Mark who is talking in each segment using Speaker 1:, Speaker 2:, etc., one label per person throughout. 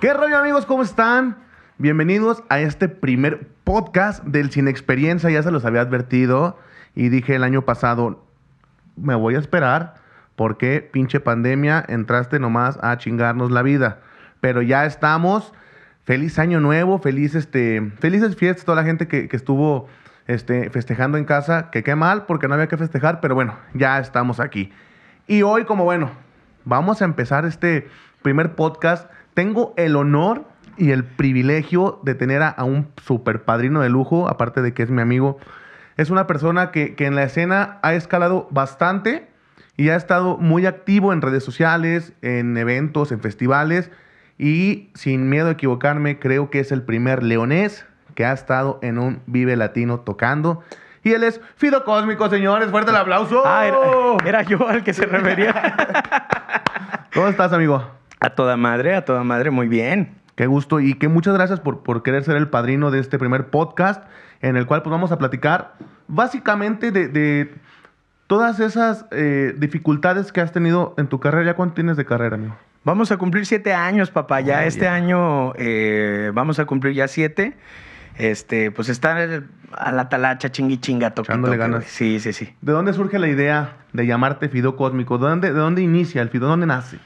Speaker 1: ¿Qué rollo amigos? ¿Cómo están? Bienvenidos a este primer podcast del Sin Experiencia. Ya se los había advertido y dije el año pasado, me voy a esperar porque pinche pandemia, entraste nomás a chingarnos la vida. Pero ya estamos Feliz año nuevo, feliz este, felices fiestas toda la gente que, que estuvo este, festejando en casa, que qué mal porque no había que festejar, pero bueno, ya estamos aquí. Y hoy como bueno, vamos a empezar este primer podcast. Tengo el honor y el privilegio de tener a, a un super padrino de lujo, aparte de que es mi amigo. Es una persona que, que en la escena ha escalado bastante y ha estado muy activo en redes sociales, en eventos, en festivales. Y sin miedo a equivocarme, creo que es el primer leonés que ha estado en un Vive Latino tocando. Y él es Fido Cósmico, señores. Fuerte el aplauso.
Speaker 2: Ah, era, era yo al que se refería.
Speaker 1: ¿Cómo estás, amigo?
Speaker 2: a toda madre, a toda madre, muy bien.
Speaker 1: Qué gusto y que muchas gracias por, por querer ser el padrino de este primer podcast en el cual pues vamos a platicar básicamente de, de todas esas eh, dificultades que has tenido en tu carrera. ¿Ya cuánto tienes de carrera, amigo?
Speaker 2: Vamos a cumplir siete años, papá. Ya
Speaker 1: Oh,
Speaker 2: este
Speaker 1: yeah.
Speaker 2: año eh, vamos a cumplir ya siete. Este, pues estar a la talacha, chingui chinga, toque,
Speaker 1: ganas.
Speaker 2: Sí, sí, sí.
Speaker 1: ¿De dónde surge la idea de llamarte Fido Cósmico? ¿De dónde, de dónde inicia el Fido? ¿Dónde nace?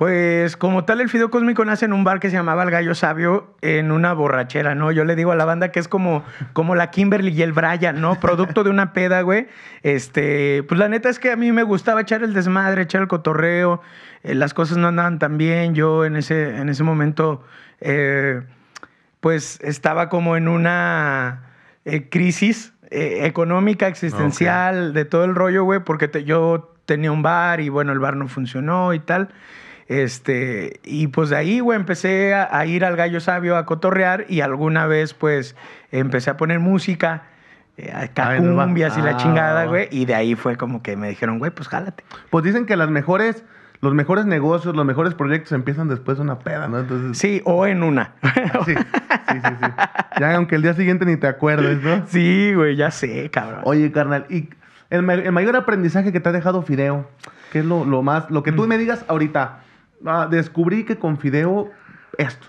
Speaker 2: Pues como tal, el Fideo Cósmico nace en un bar que se llamaba El Gallo Sabio en una borrachera, ¿no? Yo le digo a la banda que es como, como la Kimberly y el Brian, ¿no? Producto de una peda, güey. Este, pues la neta es que a mí me gustaba echar el desmadre, echar el cotorreo. eh, las cosas no andaban tan bien. Yo en ese, en ese momento, eh, pues estaba como en una eh, crisis eh, económica, existencial, de todo el rollo, güey, porque te- yo tenía un bar y bueno, el bar no funcionó y tal. Este, y pues de ahí, güey, empecé a, a ir al Gallo Sabio a cotorrear y alguna vez, pues, empecé a poner música, eh, acá
Speaker 1: Ah,
Speaker 2: y la
Speaker 1: Ah.
Speaker 2: chingada, güey, y de ahí fue como que me dijeron, güey, pues jálate.
Speaker 1: Pues dicen que las mejores, los mejores negocios, los mejores proyectos empiezan después de una peda, ¿no? Entonces,
Speaker 2: Sí, o en una.
Speaker 1: sí, sí, sí, sí. Ya aunque el día siguiente ni te acuerdes, ¿no?
Speaker 2: sí, güey, ya sé, cabrón.
Speaker 1: Oye, carnal, y el, ma- el mayor aprendizaje que te ha dejado Fideo, ¿qué es lo, lo más, lo que
Speaker 2: Mm.
Speaker 1: tú me digas ahorita? Ah, descubrí que con Fideo esto.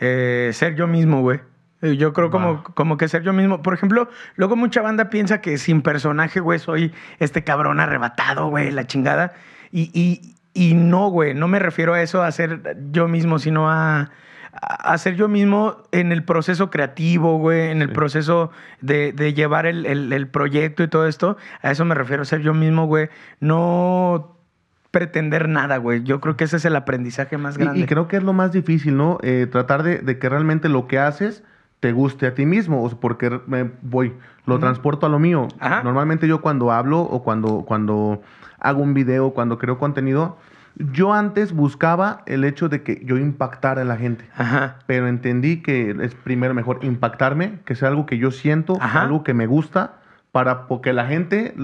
Speaker 2: Eh, ser yo mismo, güey. Yo creo como, que ser yo mismo. Por ejemplo, luego mucha banda piensa que sin personaje, güey, soy este cabrón arrebatado, güey, la chingada. Y, y, y no, güey, no me refiero a eso, a ser yo mismo, sino a, a ser yo mismo en el proceso creativo, güey, en el
Speaker 1: Sí.
Speaker 2: proceso de, de llevar el, el- el proyecto y todo esto. A eso me refiero, ser yo mismo, güey. No pretender nada, güey. Yo creo que ese es el aprendizaje más grande.
Speaker 1: Y, y creo que es lo más difícil, ¿no? Eh, tratar de, de que realmente lo que haces te guste a ti mismo, o sea, porque me voy, lo transporto a lo mío.
Speaker 2: Ajá.
Speaker 1: Normalmente yo cuando hablo o cuando, cuando hago un video, cuando creo contenido, yo antes buscaba el hecho de que yo impactara a la gente.
Speaker 2: Ajá.
Speaker 1: pero entendí que es primero mejor impactarme, que sea algo que yo siento,
Speaker 2: Ajá.
Speaker 1: algo que me gusta, para porque la gente,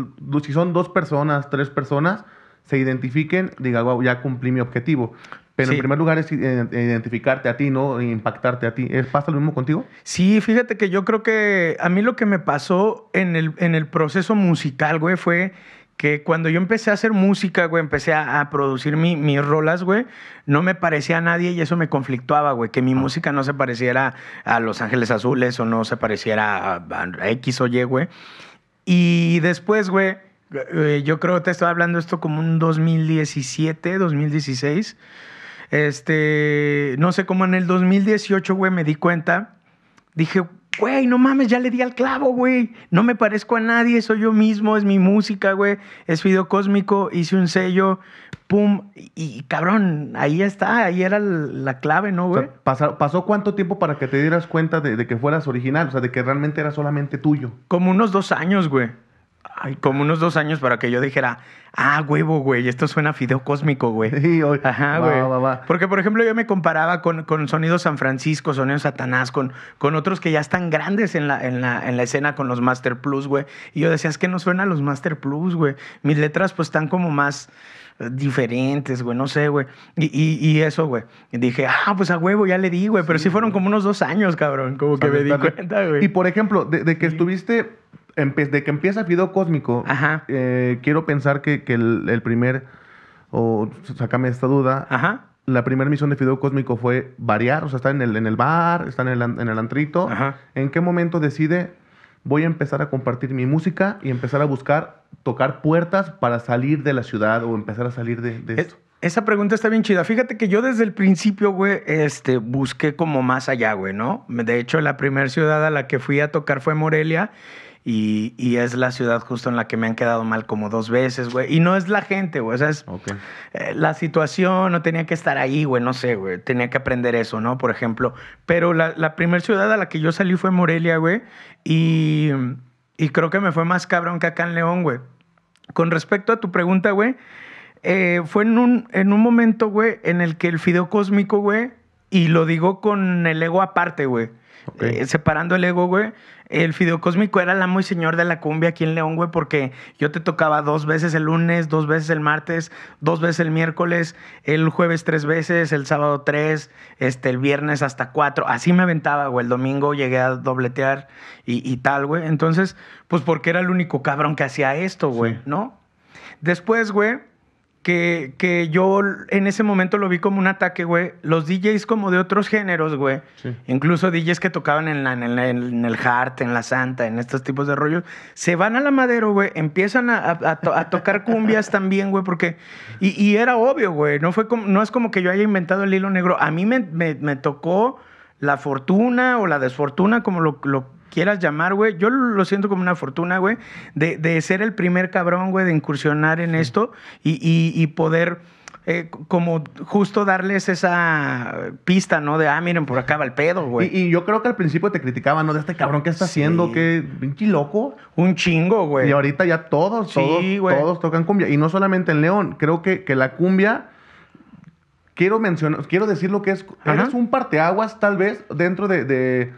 Speaker 1: si son dos personas, tres personas, se identifiquen, diga, wow, ya cumplí mi objetivo. Pero
Speaker 2: Sí.
Speaker 1: en primer lugar es ide- identificarte a ti, ¿no? Impactarte a ti. ¿Es- ¿Pasa lo mismo contigo?
Speaker 2: Sí, fíjate que yo creo que a mí lo que me pasó en el, en el proceso musical, güey, fue que cuando yo empecé a hacer música, güey, empecé a, a producir mi- mis rolas, güey, no me parecía a nadie y eso me conflictuaba, güey, que mi música no se pareciera a Los Ángeles Azules o no se pareciera a, a X o Y, güey. Y después, güey, eh, yo creo que te estaba hablando esto como un 2017, 2016. Este, no sé cómo en el 2018, güey, me di cuenta. Dije, güey, no mames, ya le di al clavo, güey. No me parezco a nadie, soy yo mismo, es mi música, güey. Es video cósmico, hice un sello, pum. Y, y, cabrón, ahí está, ahí era la clave, ¿no,
Speaker 1: O
Speaker 2: güey?
Speaker 1: sea, pasa- ¿Pasó cuánto tiempo para que te dieras cuenta de, de que fueras original? O sea, de que realmente era solamente tuyo.
Speaker 2: Como unos dos años, güey. Ay, como unos dos años para que yo dijera, ah, huevo, güey, esto suena a fideo cósmico, güey.
Speaker 1: Sí, oye,
Speaker 2: Ajá, güey.
Speaker 1: va, va.
Speaker 2: Porque, por ejemplo, yo me comparaba con, con Sonido San Francisco, Sonido Satanás, con, con otros que ya están grandes en la, en, la, en la escena con los Master Plus, güey. Y yo decía, es que no suena a los Master Plus, güey. Mis letras, pues, están como más eh, diferentes, güey, no sé, güey. Y, y, y eso, güey. Y dije, ah, pues a huevo, ya le di, güey. Pero sí fueron como unos dos años, cabrón. Como que me di cuenta, güey.
Speaker 1: Y por ejemplo, de, de que estuviste, de que empieza Fideo Cósmico,
Speaker 2: Ajá.
Speaker 1: eh, quiero pensar que, que el, el primer, o sácame esta duda,
Speaker 2: Ajá.
Speaker 1: la primera misión de Fideo Cósmico fue variar, o sea, está en el, en el bar, está en el, en el antrito.
Speaker 2: Ajá.
Speaker 1: ¿En qué momento decide voy a empezar a compartir mi música y empezar a buscar tocar puertas para salir de la ciudad o empezar a salir de, de
Speaker 2: Es-
Speaker 1: esto?
Speaker 2: esa pregunta está bien chida. Fíjate que yo desde el principio, güey, este, busqué como más allá, güey, ¿no? De hecho, la primera ciudad a la que fui a tocar fue Morelia. Y, y es la ciudad justo en la que me han quedado mal como dos veces, güey. Y no es la gente, güey. O sea, es
Speaker 1: Ok.
Speaker 2: eh, la situación, no tenía que estar ahí, güey. No sé, güey. Tenía que aprender eso, ¿no? Por ejemplo. Pero la, la primera ciudad a la que yo salí fue Morelia, güey. Y, y creo que me fue más cabrón que acá en León, güey. Con respecto a tu pregunta, güey, eh, fue en un, en un momento, güey, en el que el fideo cósmico, güey, y lo digo con el ego aparte, güey. Eh, separando el ego, güey. El fideo cósmico era el amo y señor de la cumbia aquí en León, güey, porque yo te tocaba dos veces el lunes, dos veces el martes, dos veces el miércoles, el jueves tres veces, el sábado tres, este, el viernes hasta cuatro. Así me aventaba, güey. El domingo llegué a dobletear y, y tal, güey. Entonces, pues porque era el único cabrón que hacía esto, güey,
Speaker 1: Sí.
Speaker 2: ¿no? Después, güey, que, que yo en ese momento lo vi como un ataque, güey. Los DJs como de otros géneros, güey.
Speaker 1: Sí.
Speaker 2: Incluso DJs que tocaban en, la- en, el- en el Heart, en la Santa, en estos tipos de rollos. Se van a la madero, güey. Empiezan a, a- a to- a tocar cumbias también, güey. Porque... Y, y era obvio, güey. No, fue como, no es como que yo haya inventado el hilo negro. A mí me, me- me tocó la fortuna o la desfortuna, como lo, lo quieras llamar, güey. Yo lo siento como una fortuna, güey, de, de ser el primer cabrón, güey, de incursionar en esto y, y- y poder eh, como justo darles esa pista, ¿no? De, ah, miren, por acá va el pedo, güey.
Speaker 1: Y, y yo creo que al principio te criticaban, ¿no? De este cabrón que está
Speaker 2: Sí.
Speaker 1: haciendo, que pinche loco.
Speaker 2: Un chingo, güey.
Speaker 1: Y ahorita ya todos,
Speaker 2: Sí,
Speaker 1: todos,
Speaker 2: güey.
Speaker 1: todos tocan cumbia. Y no solamente en León, creo que, que la cumbia, quiero mencionar, quiero decir lo que es,
Speaker 2: Ajá.
Speaker 1: eres un parteaguas tal vez dentro de, de,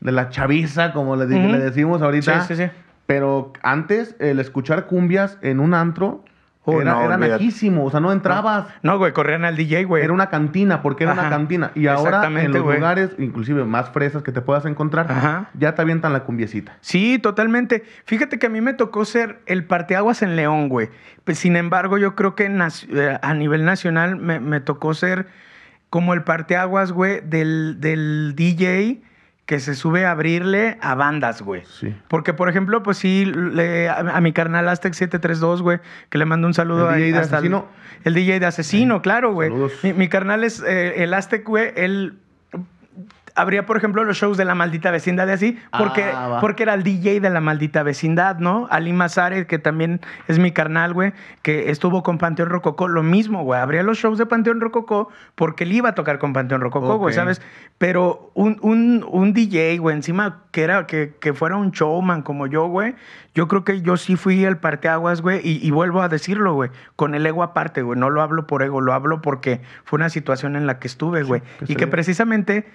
Speaker 1: de la chaviza, como le, decimos ahorita.
Speaker 2: Sí, sí, sí.
Speaker 1: Pero antes, el escuchar cumbias en un antro
Speaker 2: Oh,
Speaker 1: era,
Speaker 2: no,
Speaker 1: era naquísimo, o sea, no entrabas.
Speaker 2: No, güey, corrían al DJ, güey.
Speaker 1: Era una cantina, porque era una cantina. Y ahora en los lugares, inclusive más fresas que te puedas encontrar,
Speaker 2: Ajá.
Speaker 1: ya te avientan la cumbiecita.
Speaker 2: Sí, totalmente. Fíjate que a mí me tocó ser el parteaguas en León, güey. Pues, sin embargo, yo creo que eh, a nivel nacional me, me tocó ser como el parteaguas, güey, del, del DJ que se sube a abrirle a bandas, güey.
Speaker 1: Sí.
Speaker 2: Porque, por ejemplo, pues sí, le- a, a mi carnal Aztec 732, güey, que le mando un saludo
Speaker 1: El DJ de
Speaker 2: hasta el-
Speaker 1: Asesino.
Speaker 2: El, DJ de Asesino, claro, güey.
Speaker 1: Saludos.
Speaker 2: Mi, mi carnal es eh, el Aztec, güey, él habría, por ejemplo, los shows de la maldita vecindad y así, porque,
Speaker 1: Ah,
Speaker 2: porque era el DJ de la maldita vecindad, ¿no? Ali Mazare, que también es mi carnal, güey, que estuvo con Panteón Rococó, lo mismo, güey, abría los shows de Panteón Rococó porque él iba a tocar con Panteón Rococó, güey. ¿sabes? Pero un, un, un DJ, güey, encima que, era, que, que fuera un showman como yo, güey, yo creo que yo sí fui el parteaguas, güey, y, y vuelvo a decirlo, güey, con el ego aparte, güey, no lo hablo por ego, lo hablo porque fue una situación en la que estuve, güey,
Speaker 1: que
Speaker 2: y que precisamente,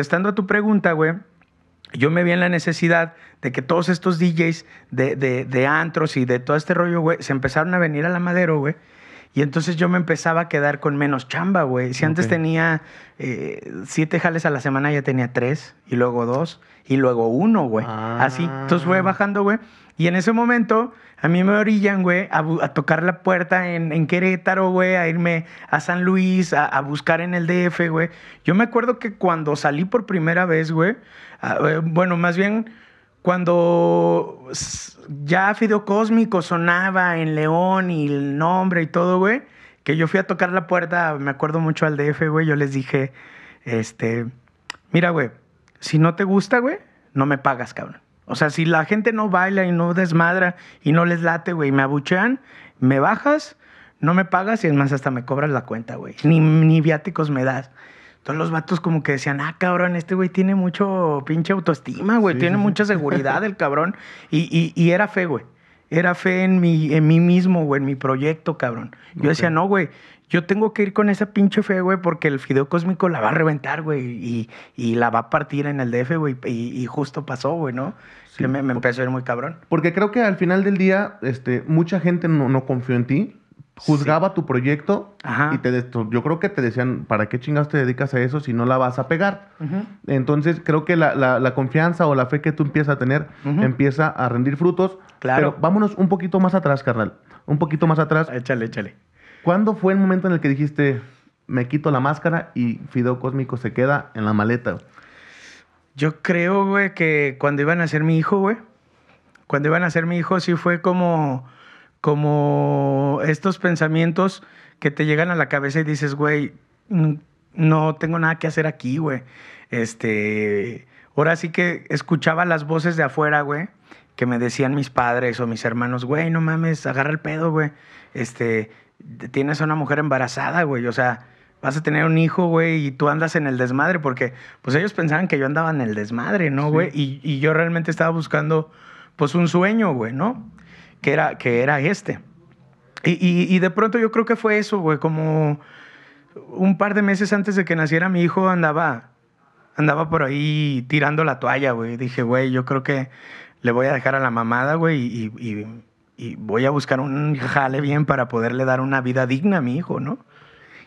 Speaker 2: contestando a tu pregunta, güey, yo me vi en la necesidad de que todos estos DJs de, de, de antros y de todo este rollo, güey, se empezaron a venir a la madero, güey. Y entonces yo me empezaba a quedar con menos chamba, güey. Si antes tenía eh, siete jales a la semana, ya tenía tres, y luego dos, y luego uno, güey.
Speaker 1: Ah.
Speaker 2: Así. Entonces fue bajando, güey. Y en ese momento, a mí me orillan, güey, a, tocar la puerta en, Querétaro, güey, a irme a San Luis, a, buscar en el DF, güey. Yo me acuerdo que cuando salí por primera vez, güey, eh, bueno, más bien cuando ya Fideo Cósmico sonaba en León y el nombre y todo, güey, que yo fui a tocar la puerta, me acuerdo mucho al DF, güey, yo les dije, este, mira, güey, si no te gusta, güey, no me pagas, cabrón. O sea, si la gente no baila y no desmadra y no les late, güey, y me abuchean, me bajas, no me pagas y es más, hasta me cobras la cuenta, güey. Ni, ni viáticos me das. Entonces los vatos como que decían, ah, cabrón, este güey tiene mucho pinche autoestima, güey,
Speaker 1: Sí,
Speaker 2: tiene
Speaker 1: sí, sí.
Speaker 2: mucha seguridad el cabrón. Y, y- y era fe, güey. Era fe en, mi, en mí mismo, güey, en mi proyecto, cabrón. Yo decía, no, güey, yo tengo que ir con esa pinche fe, güey, porque el fideo cósmico la va a reventar, güey, y, y la va a partir en el DF, güey. Y, y justo pasó, güey, ¿no?
Speaker 1: Sí.
Speaker 2: Me, me empezó a ir muy cabrón.
Speaker 1: Porque creo que al final del día, este, mucha gente no, no confió en ti, juzgaba tu proyecto
Speaker 2: Ajá.
Speaker 1: y te yo creo que te decían, ¿para qué chingados te dedicas a eso si no la vas a pegar? Entonces creo que la, la- la confianza o la fe que tú empiezas a tener empieza a rendir frutos.
Speaker 2: Claro.
Speaker 1: Pero vámonos un poquito más atrás, carnal. Un poquito más atrás.
Speaker 2: Échale, échale.
Speaker 1: ¿Cuándo fue el momento en el que dijiste, me quito la máscara y Fideo Cósmico se queda en la maleta.
Speaker 2: Yo creo, güey, que cuando iban a ser mi hijo, güey, cuando iban a ser mi hijo, sí fue como, como estos pensamientos que te llegan a la cabeza y dices, güey, no tengo nada que hacer aquí, güey. Este, ahora sí que escuchaba las voces de afuera, güey, que me decían mis padres o mis hermanos, güey, no mames, agarra el pedo, güey. Este, tienes a una mujer embarazada, güey, o sea, vas a tener un hijo, güey, y tú andas en el desmadre, porque pues ellos pensaban que yo andaba en el desmadre, ¿no, güey? Y, y, yo realmente estaba buscando, pues, un sueño, güey, ¿no? Que era, que era este. Y, y, y de pronto yo creo que fue eso, güey, como un par de meses antes de que naciera mi hijo andaba, andaba por ahí tirando la toalla, güey. Dije, güey, yo creo que le voy a dejar a la mamada, güey, y, y, y voy a buscar un jale bien para poderle dar una vida digna a mi hijo, ¿no?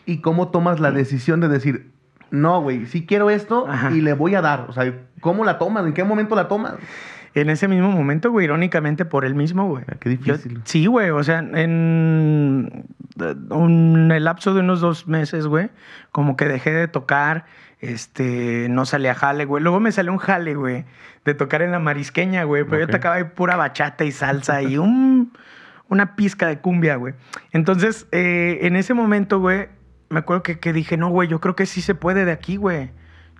Speaker 1: ¿Y cómo tomas la decisión de decir, no, güey, sí quiero esto
Speaker 2: Ajá.
Speaker 1: y le voy a dar? O sea, ¿cómo la tomas? ¿En qué momento la tomas?
Speaker 2: En ese mismo momento, güey, irónicamente por él mismo, güey.
Speaker 1: Ah, Qué difícil.
Speaker 2: Yo- sí, güey, o sea, en un, el lapso de unos dos meses, güey, como que dejé de tocar, este, no salía jale, güey. Luego me salió un jale, güey, de tocar en la marisqueña, güey, pero yo tocaba ahí pura bachata y salsa y un, una pizca de cumbia, güey. Entonces, eh, en ese momento, güey, me acuerdo que, que dije, no, güey, yo creo que sí se puede de aquí, güey.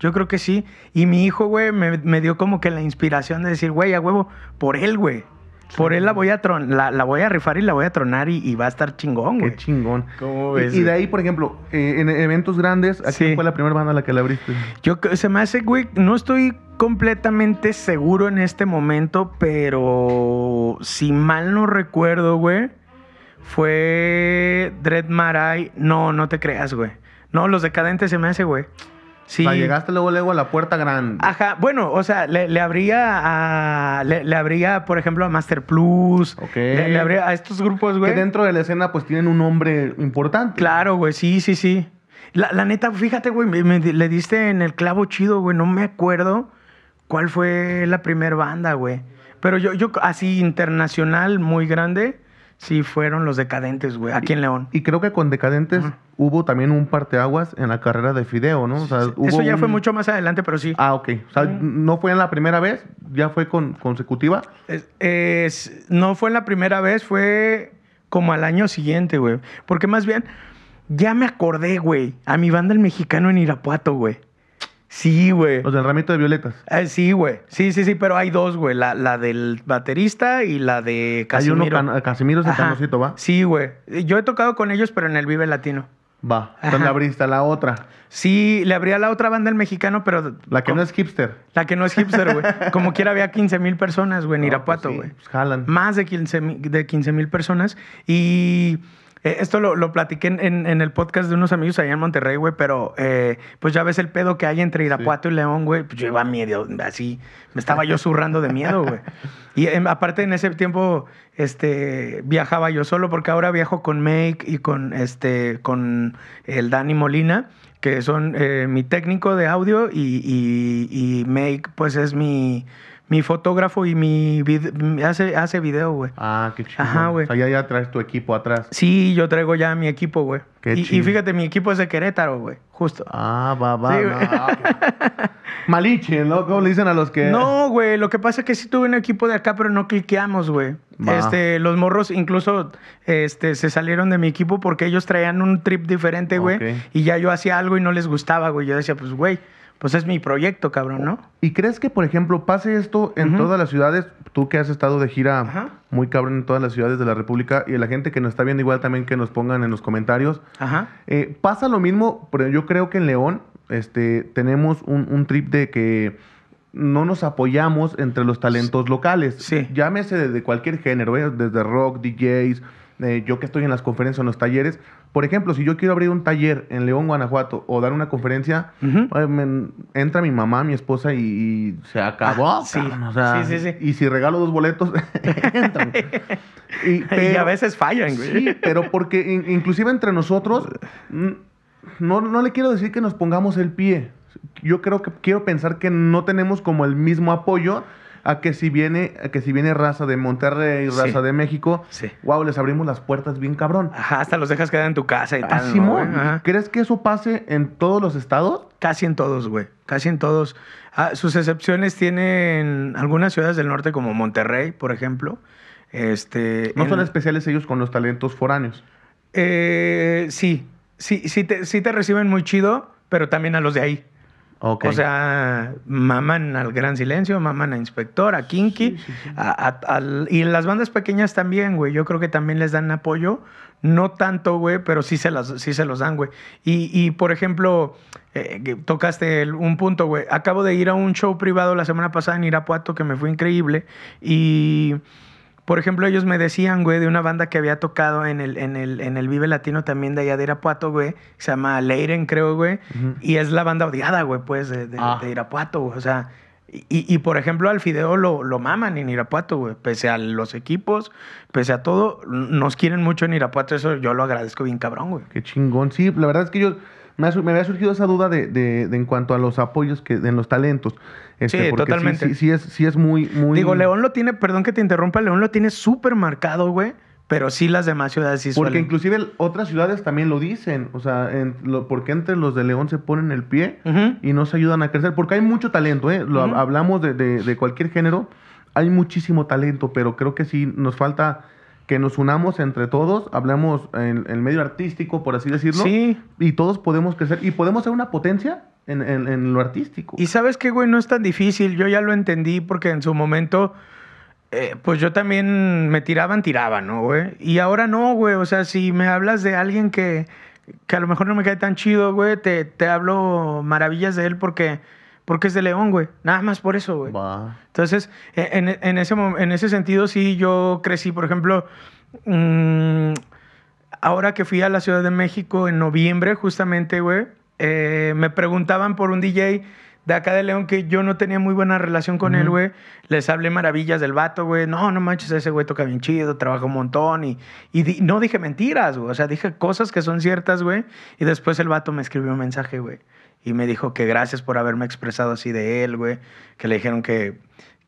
Speaker 2: Yo creo que sí. Y mi hijo, güey, me, me dio como que la inspiración de decir, güey, a huevo, por él, güey. Por él la voy a tron la, la voy a rifar y la voy a tronar y, y va a estar chingón,
Speaker 1: Qué
Speaker 2: güey.
Speaker 1: chingón.
Speaker 2: ¿Cómo
Speaker 1: Y-
Speaker 2: ves,
Speaker 1: Y, de ahí, por ejemplo, eh, en eventos grandes, ¿a quién
Speaker 2: Sí.
Speaker 1: fue la primera banda a la que le abriste?
Speaker 2: Yo se me hace, güey, no estoy completamente seguro en este momento, pero si mal no recuerdo, güey, fue Dread Marai. No, no te creas, güey. No, los decadentes se me hace, güey. Sí.
Speaker 1: O sea, llegaste luego, luego a la puerta grande.
Speaker 2: Ajá, bueno, o sea, le, le abría a. Le, le abría, por ejemplo, a Master Plus.
Speaker 1: Ok.
Speaker 2: Le, le abría a estos grupos,
Speaker 1: que
Speaker 2: güey.
Speaker 1: dentro de la escena, pues tienen un nombre importante.
Speaker 2: Claro, güey, sí, sí, sí. La, la neta, fíjate, güey, me, me- le diste en el clavo chido, güey. No me acuerdo cuál fue la primera banda, güey. Pero yo, yo, así internacional, muy grande, sí fueron los decadentes, güey, aquí en León.
Speaker 1: Y creo que con Decadentes hubo también un parteaguas en la carrera de Fideo, ¿no? O sea, hubo
Speaker 2: Eso ya fue mucho más adelante, pero sí.
Speaker 1: Ah, ok. O sea, no fue en la primera vez, ya fue con, consecutiva.
Speaker 2: Es- es- no fue la primera vez, fue como al año siguiente, güey. Porque más bien, ya me acordé, güey, a mi banda el mexicano en Irapuato, güey. Sí, güey.
Speaker 1: Los del ramito de violetas.
Speaker 2: Eh, sí, güey. Sí, sí, sí, pero hay dos, güey. La, la del baterista y la de Casimiro.
Speaker 1: Hay uno, can- Casimiro es el ¿va?
Speaker 2: Sí, güey. Yo he tocado con ellos, pero en el Vive Latino.
Speaker 1: Va. Entonces le abriste a la otra.
Speaker 2: Sí, le abría la otra banda el mexicano, pero...
Speaker 1: La que no es hipster.
Speaker 2: La que no es hipster, güey. Como quiera había 15 mil personas, güey, en
Speaker 1: No,
Speaker 2: Irapuato,
Speaker 1: pues sí,
Speaker 2: güey.
Speaker 1: pues jalan.
Speaker 2: Más de 15 mil de 15 mil personas. Y eh, esto lo, lo platiqué en, en- en el podcast de unos amigos allá en Monterrey, güey, pero eh, pues ya ves el pedo que hay entre Irapuato y León, güey. Pues yo iba medio así, me estaba yo zurrando de miedo, güey. Y em, aparte en ese tiempo este, viajaba yo solo, porque ahora viajo con Make y con, este, con el Dani Molina que son eh, mi técnico de audio y, y, y Make, pues es mi, mi fotógrafo y mi vid- hace, hace video, güey.
Speaker 1: Ah, qué chido.
Speaker 2: Ajá, güey.
Speaker 1: O sea, ya, ya traes tu equipo atrás.
Speaker 2: Sí, yo traigo ya mi equipo, güey.
Speaker 1: Qué
Speaker 2: Y, y
Speaker 1: chido.
Speaker 2: fíjate, mi equipo es de Querétaro, güey, justo.
Speaker 1: Ah, va, va.
Speaker 2: Sí,
Speaker 1: no. Maliche, ¿no? ¿Cómo le dicen a los que...?
Speaker 2: No, güey, lo que pasa es que sí tuve un equipo de acá, pero no cliqueamos, güey. Este, los morros incluso este, se salieron de mi equipo porque ellos traían un trip diferente, güey. Y ya yo hacía algo y no les gustaba, güey. Yo decía, pues, güey, pues es mi proyecto, cabrón, ¿no?
Speaker 1: ¿Y crees que, por ejemplo, pase esto en todas las ciudades? Tú que has estado de gira
Speaker 2: Ajá.
Speaker 1: muy cabrón en todas las ciudades de la República y la gente que nos está viendo igual también que nos pongan en los comentarios.
Speaker 2: Ajá.
Speaker 1: Eh, pasa lo mismo, pero yo creo que en León este, tenemos un, un trip de que no nos apoyamos entre los talentos locales.
Speaker 2: Sí.
Speaker 1: Llámese de, de cualquier género, ¿eh? desde rock, DJs, eh, yo que estoy en las conferencias, en los talleres. Por ejemplo, si yo quiero abrir un taller en León, Guanajuato, o dar una conferencia, men, entra mi mamá, mi esposa y, y se acabó.
Speaker 2: Ah, sí.
Speaker 1: o sea,
Speaker 2: Sí, sí, sí.
Speaker 1: Y si regalo dos boletos, entran. Y,
Speaker 2: a veces fallan, güey.
Speaker 1: Sí, pero porque in- inclusive entre nosotros, no, no le quiero decir que nos pongamos el pie. Yo creo que quiero pensar que no tenemos como el mismo apoyo, a que si viene, a que si viene raza de Monterrey,
Speaker 2: Sí.
Speaker 1: raza de México,
Speaker 2: Sí.
Speaker 1: wow, les abrimos las puertas bien cabrón.
Speaker 2: Ajá, hasta los dejas quedar en tu casa y
Speaker 1: Ah,
Speaker 2: tal. ¿no,
Speaker 1: Simón. ¿crees que eso pase en todos los estados?
Speaker 2: Casi en todos, güey. Casi en todos. Ah, sus excepciones tienen algunas ciudades del norte, como Monterrey, por ejemplo. Este,
Speaker 1: No
Speaker 2: en-
Speaker 1: son especiales ellos con los talentos foráneos.
Speaker 2: Eh, sí, sí, sí te, sí te reciben muy chido, pero también a los de ahí. O sea, maman al Gran Silencio, maman a Inspector, a Kinky, a- a- al- y las bandas pequeñas también, güey. Yo creo que también les dan apoyo. No tanto, güey, pero sí se, las, sí se los dan, güey. Y, y, por ejemplo, eh, que tocaste el- un punto, güey. Acabo de ir a un show privado la semana pasada en Irapuato que me fue increíble. Y, por ejemplo, ellos me decían, güey, de una banda que había tocado en el, en el, en el Vive Latino también de allá de Irapuato, güey. Se llama Leiren, creo, güey. Y es la banda odiada, güey, pues, de, de-
Speaker 1: Ah.
Speaker 2: de Irapuato, güey. O sea, y, y, por ejemplo, al Fideo lo, lo maman en Irapuato, güey. Pese a los equipos, pese a todo, nos quieren mucho en Irapuato. Eso yo lo agradezco bien cabrón, güey.
Speaker 1: Qué chingón. Sí, la verdad es que yo me, ha su- me había surgido esa duda de, de- de en cuanto a los apoyos que en los talentos. Este,
Speaker 2: Sí,
Speaker 1: porque
Speaker 2: totalmente.
Speaker 1: Sí, sí, es, sí es muy, muy.
Speaker 2: Digo, León lo tiene, perdón que te interrumpa, León lo tiene súper marcado, güey. Pero sí las demás ciudades sí
Speaker 1: Porque
Speaker 2: suelen.
Speaker 1: inclusive otras ciudades también lo dicen. O sea, en lo- porque entre los de León se ponen el pie
Speaker 2: Ujú.
Speaker 1: y no se ayudan a crecer. Porque hay mucho talento, ¿eh? Lo. Hablamos de, de- de cualquier género. Hay muchísimo talento, pero creo que sí nos falta que nos unamos entre todos. Hablamos en el medio artístico, por así decirlo.
Speaker 2: Sí.
Speaker 1: Y todos podemos crecer. Y podemos ser una potencia en, en- en lo artístico.
Speaker 2: Y sabes qué, güey, no es tan difícil. Yo ya lo entendí porque en su momento, eh, pues yo también me tiraban, tiraban, ¿no, güey? Y ahora no, güey. O sea, si me hablas de alguien que, que a lo mejor no me cae tan chido, güey, te, te hablo maravillas de él porque, porque es de León, güey. Nada más por eso, güey. Entonces, e, en, en ese, en ese sentido, sí, yo crecí, por ejemplo, mm, ahora que fui a la Ciudad de México en noviembre, justamente, güey, eh, me preguntaban por un DJ de acá de León que yo no tenía muy buena relación con él,
Speaker 1: Ujú.
Speaker 2: güey. Les hablé maravillas del vato, güey. No, no manches, ese güey toca bien chido, trabaja un montón. Y, y di- no dije mentiras, güey. O sea, dije cosas que son ciertas, güey. Y después el vato me escribió un mensaje, güey. Y me dijo que gracias por haberme expresado así de él, güey. Que le dijeron que,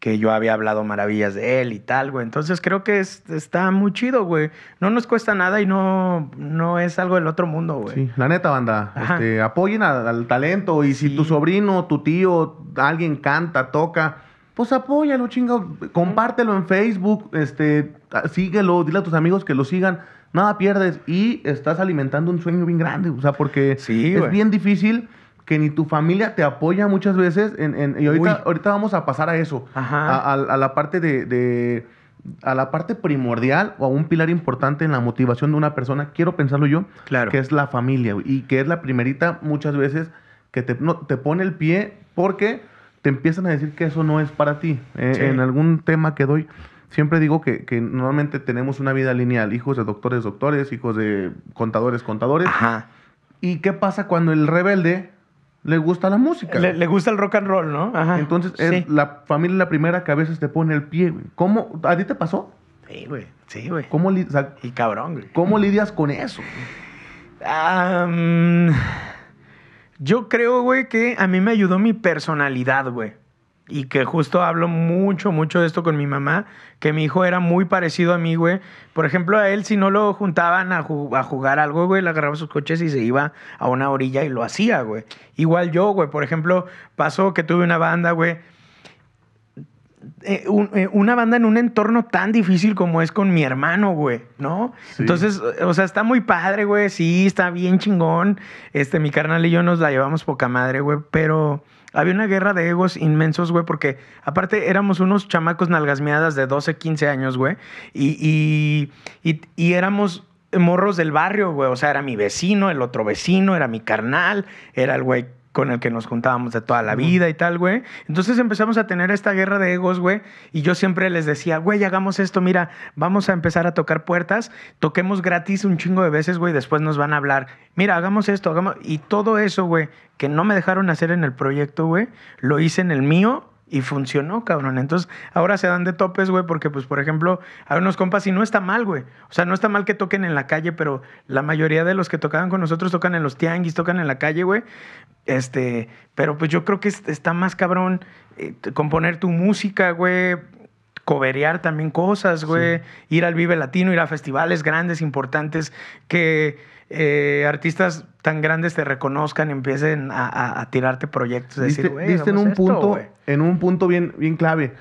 Speaker 2: que yo había hablado maravillas de él y tal, güey. Entonces creo que es- está muy chido, güey. No nos cuesta nada y no, no es algo del otro mundo, güey.
Speaker 1: Sí, la neta, banda. Este, apoyen al, al talento. Y si tu sobrino, tu tío, alguien canta, toca, pues apóyalo, chinga. Compártelo en Facebook. Este, síguelo, dile a tus amigos que lo sigan. Nada pierdes. Y estás alimentando un sueño bien grande. O sea, porque
Speaker 2: Sí,
Speaker 1: es bien difícil que ni tu familia te apoya muchas veces. En, en- y ahorita,
Speaker 2: Uy.
Speaker 1: ahorita vamos a pasar a eso.
Speaker 2: Ajá.
Speaker 1: A, a- a la parte de, de- a la parte primordial o a un pilar importante en la motivación de una persona, quiero pensarlo yo,
Speaker 2: Claro.
Speaker 1: que es la familia y que es la primerita muchas veces que te, no, te pone el pie porque te empiezan a decir que eso no es para ti. Eh,
Speaker 2: Sí.
Speaker 1: En algún tema que doy, siempre digo que, que normalmente tenemos una vida lineal, hijos de doctores, doctores, hijos de contadores, contadores.
Speaker 2: Ajá.
Speaker 1: ¿Y qué pasa cuando el rebelde le gusta la música?
Speaker 2: Le, le gusta el rock and roll, ¿no? Ajá.
Speaker 1: Entonces, es
Speaker 2: sí.
Speaker 1: la familia la primera que a veces te pone el pie, güey. ¿Cómo? ¿A ti te pasó?
Speaker 2: Sí, güey. Sí, güey.
Speaker 1: ¿Cómo, li- o sea,
Speaker 2: Y cabrón, güey.
Speaker 1: ¿cómo lidias con eso?
Speaker 2: Yo creo, güey, que a mí me ayudó mi personalidad, güey. Y que justo hablo mucho, mucho de esto con mi mamá, que mi hijo era muy parecido a mí, güey. Por ejemplo, a él si no lo juntaban a, ju- a jugar algo, güey, le agarraba sus coches y se iba a una orilla y lo hacía, güey. Igual yo, güey. Por ejemplo, pasó que tuve una banda, güey. eh, un- eh, una banda en un entorno tan difícil como es con mi hermano, güey, ¿no?
Speaker 1: Sí.
Speaker 2: Entonces, o sea, está muy padre, güey, sí, está bien chingón. Este, mi carnal y yo nos la llevamos poca madre, güey, pero había una guerra de egos inmensos, güey, porque aparte éramos unos chamacos nalgasmeadas de 12, 15 años, güey, y, y, y, y éramos morros del barrio, güey, o sea, era mi vecino, el otro vecino, era mi carnal, era el güey con el que nos juntábamos de toda la vida y tal, güey. Entonces empezamos a tener esta guerra de egos, güey. Y yo siempre les decía, güey, hagamos esto, mira, vamos a empezar a tocar puertas, toquemos gratis un chingo de veces, güey, después nos van a hablar, mira, hagamos esto, hagamos... Y todo eso, güey, que no me dejaron hacer en el proyecto, güey, lo hice en el mío Y funcionó, cabrón. Entonces, ahora se dan de topes, güey, porque, pues, por ejemplo, hay unos compas y no está mal, güey. O sea, no está mal que toquen en la calle, pero la mayoría de los que tocaban con nosotros tocan en los tianguis, tocan en la calle, güey. Este, pero pues yo creo que es- está más cabrón eh, componer tu música, güey. Coverear también cosas, güey. Ir al Vive Latino, ir a festivales grandes, importantes, que eh, artistas tan grandes te reconozcan, empiecen a, a- a tirarte proyectos.
Speaker 1: Diste,
Speaker 2: decir, güey,
Speaker 1: diste en un
Speaker 2: esto,
Speaker 1: punto,
Speaker 2: güey".
Speaker 1: en un punto bien, bien clave.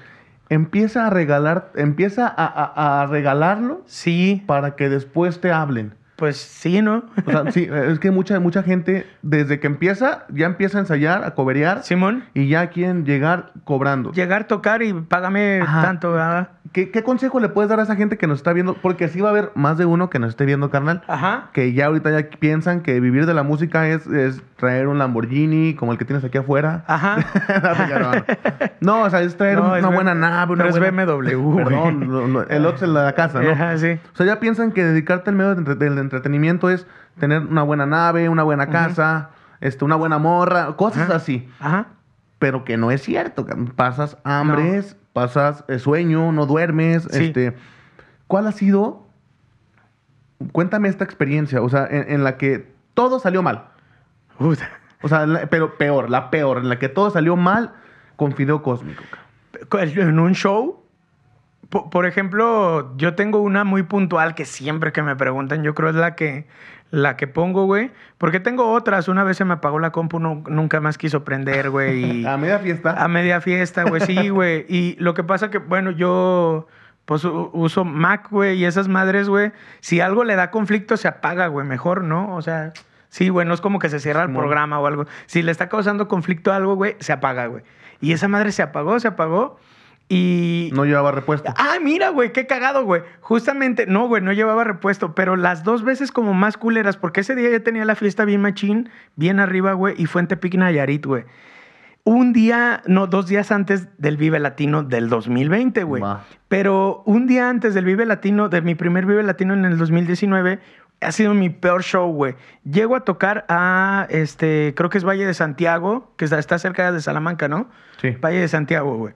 Speaker 1: Empieza a regalar, empieza a, a- a regalarlo
Speaker 2: Sí,
Speaker 1: para que después te hablen.
Speaker 2: pues sí, ¿no?
Speaker 1: O sea, sí, es que mucha, mucha gente, desde que empieza, ya empieza a ensayar, a coberear,
Speaker 2: Simón,
Speaker 1: y ya quieren llegar cobrando.
Speaker 2: llegar, tocar y págame
Speaker 1: Ajá.
Speaker 2: tanto, ¿verdad?
Speaker 1: ¿Qué, qué consejo le puedes dar a esa gente que nos está viendo? Porque sí va a haber más de uno que nos esté viendo, carnal.
Speaker 2: Ajá.
Speaker 1: Que ya ahorita ya piensan que vivir de la música es, es traer un Lamborghini como el que tienes aquí afuera.
Speaker 2: Ajá.
Speaker 1: no, o sea, es traer
Speaker 2: No,
Speaker 1: una
Speaker 2: es
Speaker 1: buena nave, una
Speaker 2: pero es
Speaker 1: buena...
Speaker 2: BMW.
Speaker 1: Perdón, el otro es la casa, ¿no?
Speaker 2: Ajá, sí.
Speaker 1: O sea, ya piensan que dedicarte al medio de del entretenimiento es tener una buena nave, una buena casa, este, una buena morra, cosas
Speaker 2: Ajá.
Speaker 1: así.
Speaker 2: Ajá.
Speaker 1: Pero que no es cierto. Pasas hambres, pasas eh, sueño, no duermes.
Speaker 2: Sí.
Speaker 1: Este, ¿Cuál ha sido? Cuéntame esta experiencia, o sea, en, en la que todo salió mal. O sea, la- pero peor, la peor, en la que todo salió mal con Fideo Cósmico.
Speaker 2: En un show, po- por ejemplo, yo tengo una muy puntual que siempre que me preguntan, yo creo es la que, la que pongo, güey. Porque tengo otras. Una vez se me apagó la compu, nu- nunca más quiso prender, güey.
Speaker 1: A media fiesta.
Speaker 2: A media fiesta, güey, sí, güey. Y lo que pasa que, bueno, yo pues uso Mac, güey, y esas madres, güey, si algo le da conflicto, se apaga, güey, mejor, ¿no? O sea, sí, güey, no es como que se cierra el programa o algo. Si le está causando conflicto a algo, güey, se apaga, güey. Y esa madre se apagó, se apagó. Y.
Speaker 1: No llevaba repuesto.
Speaker 2: Ah, mira, güey, qué cagado, güey. Justamente, no, güey, no llevaba repuesto, pero las dos veces como más culeras, porque ese día ya tenía la fiesta bien machín, bien arriba, güey, y fue en Tepic Nayarit, güey. Un día, no, dos días antes del Vive Latino del 2020, güey. Pero un día antes del Vive Latino, de mi primer Vive Latino en el 2019, ha sido mi peor show, güey. Llego a tocar a, este, creo que es Valle de Santiago, que está, está cerca de Salamanca, ¿no?
Speaker 1: Sí.
Speaker 2: Valle de Santiago, güey.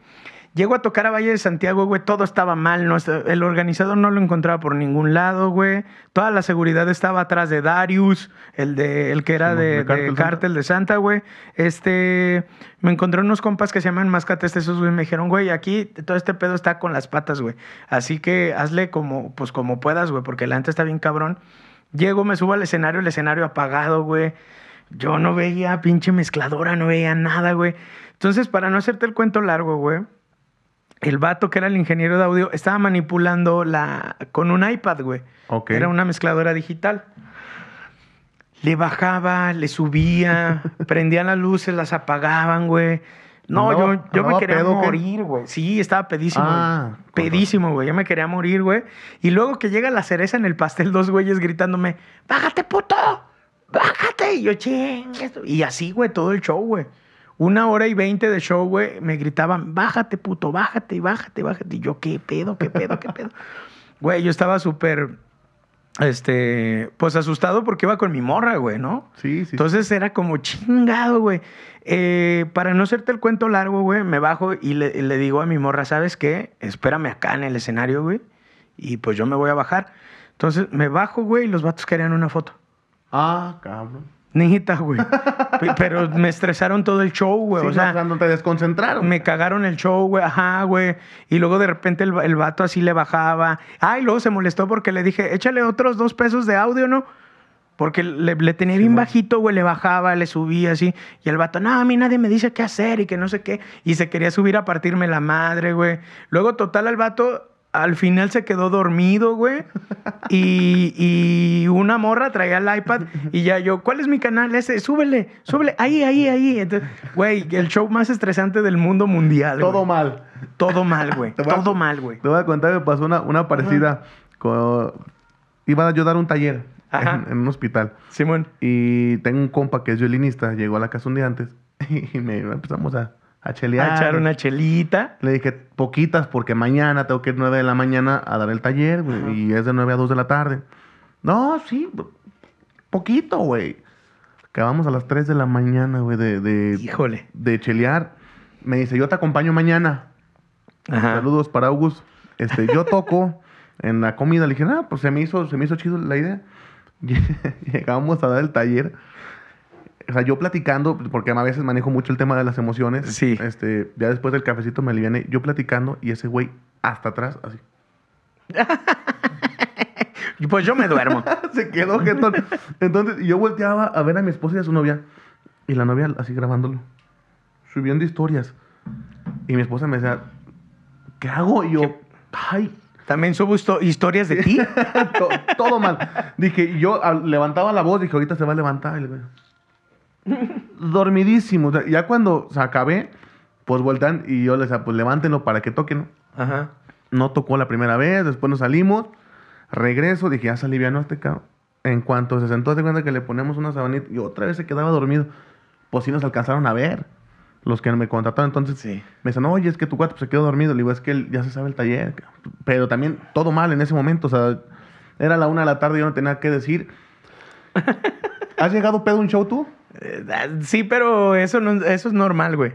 Speaker 2: Llego a tocar a Valle de Santiago, güey, todo estaba mal, no está- el organizador no lo encontraba por ningún lado, güey. Toda la seguridad estaba atrás de Darius, el de el que era
Speaker 1: Sí,
Speaker 2: de,
Speaker 1: de
Speaker 2: de
Speaker 1: Cártel Santa.
Speaker 2: de Santa, güey. Este, me encontré unos compas que se llaman Mascates, esos güey me dijeron, güey, aquí todo este pedo está con las patas, güey. Así que hazle como pues como puedas, güey, porque la gente está bien cabrón. Llego, me subo al escenario, el escenario apagado, güey. Yo no veía pinche mezcladora, no veía nada, güey. Entonces, para no hacerte el cuento largo, güey, el vato que era el ingeniero de audio estaba manipulando la con un iPad, güey.
Speaker 1: Ok.
Speaker 2: Era una mezcladora digital. Le bajaba, le subía, prendían las luces, las apagaban, güey. No, yo, yo me quería morir, güey. Sí, estaba pedísimo.
Speaker 1: Ah,
Speaker 2: güey. pedísimo, güey. Yo me quería morir, güey. Y luego que llega la cereza en el pastel, dos güeyes gritándome, ¡Bájate, puto! ¡Bájate! Y yo, ching. esto". Y así, güey, todo el show, güey. Una hora y veinte de show, güey, me gritaban, bájate, puto, bájate, bájate, bájate. Y yo, ¿qué pedo, qué pedo, qué pedo? Güey, yo estaba súper, este, pues asustado porque iba con mi morra, güey, ¿no?
Speaker 1: Sí, sí.
Speaker 2: Entonces era como chingado, güey. Eh, para no hacerte el cuento largo, güey, me bajo y le, y le digo a mi morra, ¿sabes qué? Espérame acá en el escenario, güey. Y pues yo me voy a bajar. Entonces me bajo, güey, y los vatos querían una foto.
Speaker 1: Ah, cabrón.
Speaker 2: Nijita, güey. Pe- Pero me estresaron todo el show, güey.
Speaker 1: Sí,
Speaker 2: o sea,
Speaker 1: no te desconcentraron.
Speaker 2: me cagaron el show, güey. Ajá, güey. Y luego de repente el, el vato así le bajaba. Ah, y luego se molestó porque le dije, échale otros dos pesos de audio, ¿no? Porque le, le tenía bien bajito, güey, le bajaba, le subía así. Y el vato, no, a mí nadie me dice qué hacer y que no sé qué. Y se quería subir a partirme la madre, güey. Luego, total, el vato al final se quedó dormido, güey. Y, y una morra traía el iPad y ya yo, ¿cuál es mi canal? Ese, súbele, súbele, ahí, ahí, ahí. Entonces, güey, el show más estresante del mundo mundial.
Speaker 1: Todo
Speaker 2: güey.
Speaker 1: mal.
Speaker 2: Todo mal, güey.
Speaker 1: A-
Speaker 2: Todo mal, güey.
Speaker 1: Te voy a contar, me pasó una, una parecida. con- Iba yo a dar un taller en, en un hospital.
Speaker 2: Simón.
Speaker 1: Y tengo un compa que es violinista. Llegó a la casa un día antes. Y me empezamos a, a chelear.
Speaker 2: A echar una chelita.
Speaker 1: Le dije, poquitas, porque mañana tengo que ir 9 de la mañana a dar el taller, güey.
Speaker 2: Ajá.
Speaker 1: Y es de 9 a 2 de la tarde. No, sí, poquito, güey. Acabamos a las 3 de la mañana, güey, de, de,
Speaker 2: Híjole.
Speaker 1: de chelear. Me dice, yo te acompaño mañana.
Speaker 2: Ajá.
Speaker 1: Saludos para August. Este, yo toco en la comida. Le dije, ah, pues se me hizo, se me hizo chido la idea. Llegamos a dar el taller. O sea, yo platicando, porque a veces manejo mucho el tema de las emociones.
Speaker 2: Sí.
Speaker 1: Este, ya después del cafecito me aliviané. Yo platicando y ese güey hasta atrás, así.
Speaker 2: Pues yo me duermo.
Speaker 1: Se quedó jetón. Entonces, yo volteaba a ver a mi esposa y a su novia. Y la novia así grabándolo. Subiendo historias. Y mi esposa me decía, ¿qué hago? Y yo, ay,
Speaker 2: También subo histo- historias de ti.
Speaker 1: to- todo mal. Dije, yo levantaba la voz, dije, ahorita se va a levantar. Y le Dormidísimo. O sea, ya cuando se acabé, pues voltean y yo les decía, pues levántenlo para que toquen.
Speaker 2: Ajá.
Speaker 1: No tocó la primera vez, después nos salimos. Regreso, dije, ya se alivianó este cabrón. En cuanto se sentó, de cuenta que le ponemos una sabanita y otra vez se quedaba dormido. Pues sí nos alcanzaron a ver los que me contrataron. Entonces
Speaker 2: Sí.
Speaker 1: me dicen, oye, es que tu cuate pues, se quedó dormido. Le digo, es que él ya se sabe el taller. cabrón". Pero también todo mal en ese momento. O sea, era la una de la tarde y yo no tenía que decir. ¿Has llegado pedo un show tú?
Speaker 2: Eh, Sí, pero eso, no, eso es normal, güey.